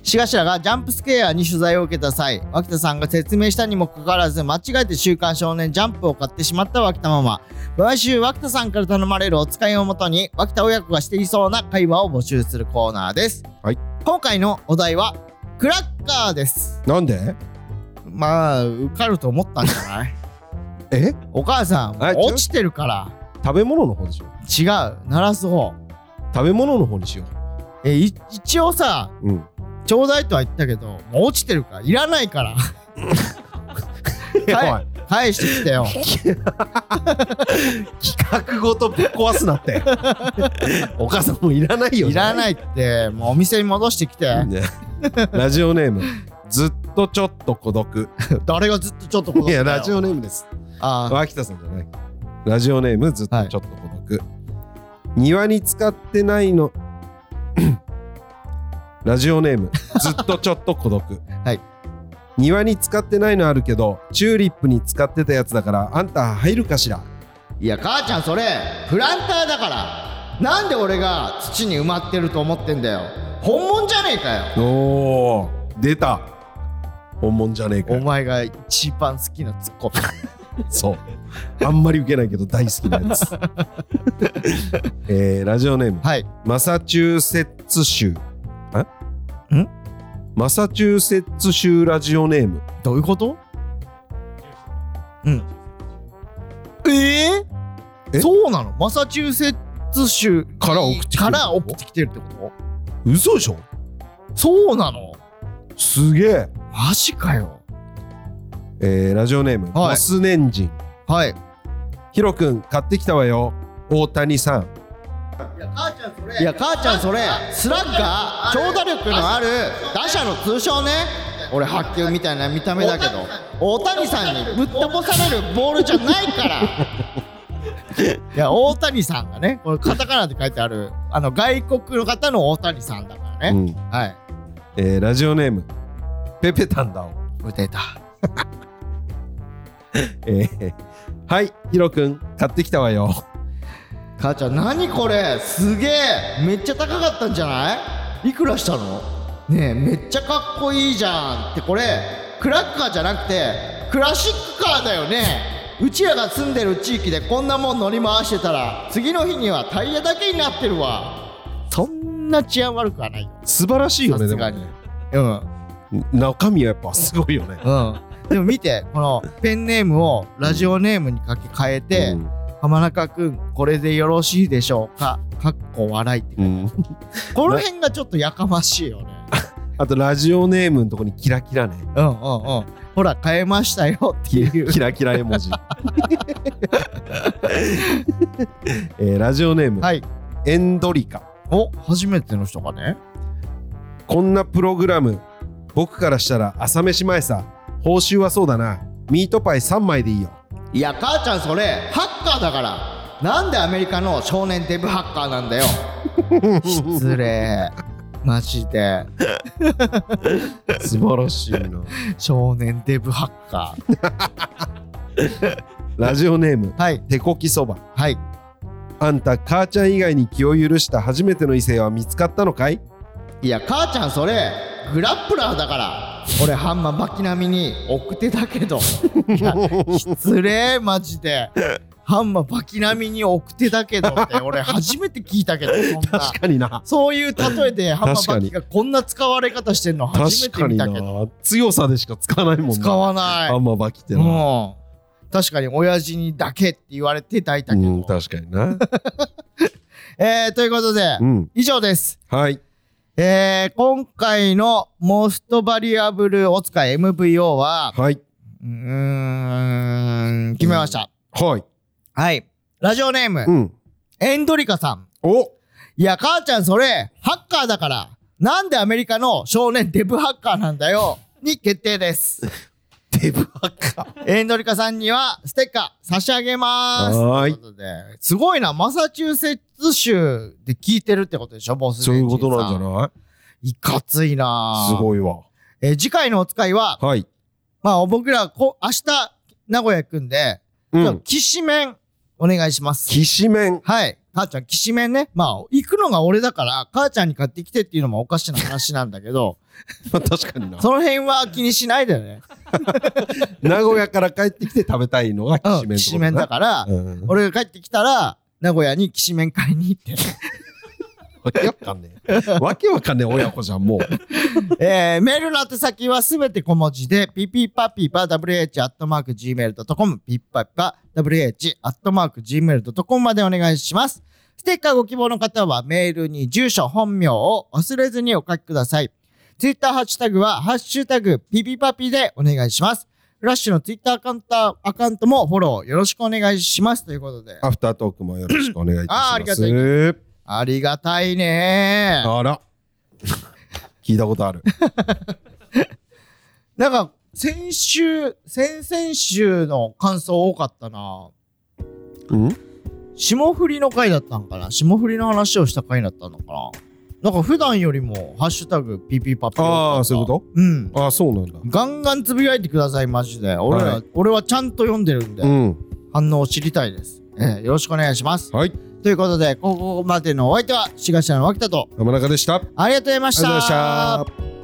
Speaker 1: しがしらがジャンプスケアに取材を受けた際脇田さんが説明したにもかかわらず間違えて「週刊少年ジャンプ」を買ってしまった脇田ママ。毎週脇田さんから頼まれるお使いをもとに脇田親子がしていそうな会話を募集するコーナーです、
Speaker 2: はい。
Speaker 1: 今回のお題はクラッカーです。
Speaker 2: なんで？
Speaker 1: まあ受かると思ったんじゃない？*laughs*
Speaker 2: え？
Speaker 1: お母さん落ちてるから。
Speaker 2: 食べ物の方でしょ。
Speaker 1: 違う。鳴らす方。
Speaker 2: 食べ物の方にしよ
Speaker 1: えい一応さ
Speaker 2: ううん
Speaker 1: ちょうだいとは言ったけどもう落ちてるからいらないから。はい。返してきてよ。
Speaker 2: 企画ごとぶっ壊すなって。お母さんもういらないよ
Speaker 1: いらないいって。もうお店に戻してきて。
Speaker 2: ね。ラジオネーム。ずっとちょっと孤独。
Speaker 1: 誰がずっとちょっとこ
Speaker 2: いやラジオネームです。
Speaker 1: あ
Speaker 2: 脇田さんじゃない。ラジオネームずっとちょっと孤独、庭に使ってないのラジオネーム。ずっとちょっと孤独。*laughs*
Speaker 1: はい。
Speaker 2: 庭に使ってないのあるけどチューリップに使ってたやつだからあんた入るかしら？
Speaker 1: いや母ちゃんそれプランターだから。なんで俺が土に埋まってると思ってんだよ。本物じゃねえかよ。
Speaker 2: おー出た。本物じゃねえか。
Speaker 1: お前が一番好きなツッコミ。*laughs*
Speaker 2: そう。あんまり受けないけど大好きなやつ。*laughs* えー、ラジオネーム。
Speaker 1: はい。
Speaker 2: マサチューセッツ州マサチューセッツ州ラジオネーム。
Speaker 1: どういうこと？うん。えー、
Speaker 2: え？
Speaker 1: そうなの？マサチューセッツ州
Speaker 2: から送ってきてる
Speaker 1: から送ってきてるってこと？
Speaker 2: 嘘でしょ？
Speaker 1: そうなの？
Speaker 2: すげえ。
Speaker 1: マジかよ。
Speaker 2: えー、ラジオネーム、
Speaker 1: はい。
Speaker 2: ボスネンジン。
Speaker 1: はい。
Speaker 2: ヒロくん買ってきたわよ。大谷さん
Speaker 1: いや母ちゃんそれ。いや母ちゃんそれ。スラッガー長打力のある。打者の通称ね。俺白球みたいな見た目だけど。大谷さんにぶっ飛ばされるボールじゃないから。*laughs* いや大谷さんがねこれカタカナで書いてあるあの外国の方の大谷さんだからね、
Speaker 2: うん。
Speaker 1: はい。
Speaker 2: えー、ラジオネームペペタンダオ。
Speaker 1: 出た *laughs*
Speaker 2: えー、はいヒロくん買ってきたわよ
Speaker 1: 母ちゃん何これ？すげえ。めっちゃ高かったんじゃない？いくらしたの？ねえめっちゃかっこいいじゃん。ってこれクラッカーじゃなくてクラシックカーだよね。うちらが住んでる地域でこんなもん乗り回してたら次の日にはタイヤだけになってるわ。そんな治安悪くはない。よ
Speaker 2: 素晴らしいよね
Speaker 1: さすがに。うん。
Speaker 2: 中身はやっぱすごいよね。
Speaker 1: うん。でも見てこのペンネームをラジオネームに書き換えて、
Speaker 2: うん
Speaker 1: 浜中くんこれでよろしいでしょうか？かっこ笑いって
Speaker 2: うん
Speaker 1: この辺がちょっとやかましいよね。*laughs*
Speaker 2: あとラジオネームのとこにキラキラね
Speaker 1: うんうんうん。ほら、変えましたよっていう。
Speaker 2: キラキラ絵文字 *laughs* えー、ラジオネーム、
Speaker 1: はい。
Speaker 2: エンドリカ
Speaker 1: お、初めての人がね。
Speaker 2: こんなプログラム僕からしたら朝飯前さ報酬はそうだなミートパイ3枚でいいよ
Speaker 1: いや、母ちゃんそれ、ハッカーだから。なんでアメリカの少年デブハッカーなんだよ。*laughs* 失礼。マジで。
Speaker 2: 素晴らしいな
Speaker 1: 少年デブハッカー。*laughs*
Speaker 2: ラジオネーム
Speaker 1: はい。
Speaker 2: 手こきそば
Speaker 1: はい。
Speaker 2: あんた母ちゃん以外に気を許した初めての異性は見つかったのかい？
Speaker 1: いや、母ちゃんそれ、グラップラーだから。俺、ハンマーバキ並みに奥手だけど。*laughs* いや、失礼、マジで。ハンマーバキ並みに奥手だけどって、俺、初めて聞いたけど。
Speaker 2: 確かにな
Speaker 1: そういう例えでハンマーバ
Speaker 2: 確
Speaker 1: キがこんな使われ方してんの初めて見たけど。
Speaker 2: 強さでしか使わないもんな
Speaker 1: 使わない。
Speaker 2: あんまバキって
Speaker 1: う
Speaker 2: な、
Speaker 1: ん。確かに親父にだけって言われて抱いたけど。
Speaker 2: うん、確かにな *laughs*
Speaker 1: えー、ということで、
Speaker 2: うん
Speaker 1: 以上です。
Speaker 2: はい
Speaker 1: えー、今回のモストバリアブルお使い MVO は、
Speaker 2: はいう
Speaker 1: ーん、決めました。
Speaker 2: はい
Speaker 1: はい。ラジオネーム、
Speaker 2: うん
Speaker 1: エンドリカさん。
Speaker 2: お
Speaker 1: いや、母ちゃんそれ、ハッカーだから、なんでアメリカの少年デブハッカーなんだよ、に決定です。
Speaker 2: デブハッカー
Speaker 1: エンドリカさんにはステッカー差し上げます。
Speaker 2: はーい
Speaker 1: ということで、すごいな、マサチューセッツ州で聞いてるってことでしょ、ボス
Speaker 2: そういうことなんじゃ
Speaker 1: ない？
Speaker 2: ない
Speaker 1: いかついな
Speaker 2: すごいわ
Speaker 1: えー次回のお使いは、
Speaker 2: はい
Speaker 1: まあ僕らこ明日名古屋行くんで、
Speaker 2: うん。
Speaker 1: きしめんお願いします。
Speaker 2: きしめん。
Speaker 1: はい。母ちゃん、きしめんね。まあ、行くのが俺だから、母ちゃんに買ってきてっていうのもおかしな話なんだけど、*laughs*
Speaker 2: まあ確かにな。
Speaker 1: その辺は気にしないでね。*laughs*
Speaker 2: 名古屋から帰ってきて食べたいのがきしめん
Speaker 1: きしめんだから、
Speaker 2: うん。
Speaker 1: 俺が帰ってきたら、名古屋にきしめん買いに行って、
Speaker 2: わけわかんねえ。わけわかんねえ親子じゃん、もう。*laughs*
Speaker 1: えー、メールの宛先はすべて小文字で、ピピパピパ wh.gmail.com、ピッパピパ wh.gmail.com までお願いします。ステッカーご希望の方はメールに住所、本名を忘れずにお書きください。ツイッターハッシュタグは、ハッシュタグ、ピピパピでお願いします。フラッシュのツイッターアカウントアカウントもフォローよろしくお願いします。ということで。
Speaker 2: アフタートークもよろしくお願いいたします。
Speaker 1: あーありがたいありがたいね
Speaker 2: あら。聞いたことある。
Speaker 1: なんか、先週、先々週の感想多かったな。
Speaker 2: うん？
Speaker 1: 霜降りの回だったんかな霜降りの話をした回だったのかななんか普段よりも、ハッシュタグ、ピピパピ。
Speaker 2: ああ、そういうこと？
Speaker 1: うん。
Speaker 2: ああ、そうなんだ。
Speaker 1: ガンガンつぶやいてください、マジで。俺ら、
Speaker 2: はい
Speaker 1: 俺はちゃんと読んでるんで、
Speaker 2: うん。
Speaker 1: 反応を知りたいです。ええよろしくお願いします。
Speaker 2: はい。
Speaker 1: ということで、ここまでのお相手は、しがしらの脇田と、
Speaker 2: 山中でした。あり
Speaker 1: がとうござい。
Speaker 2: ました。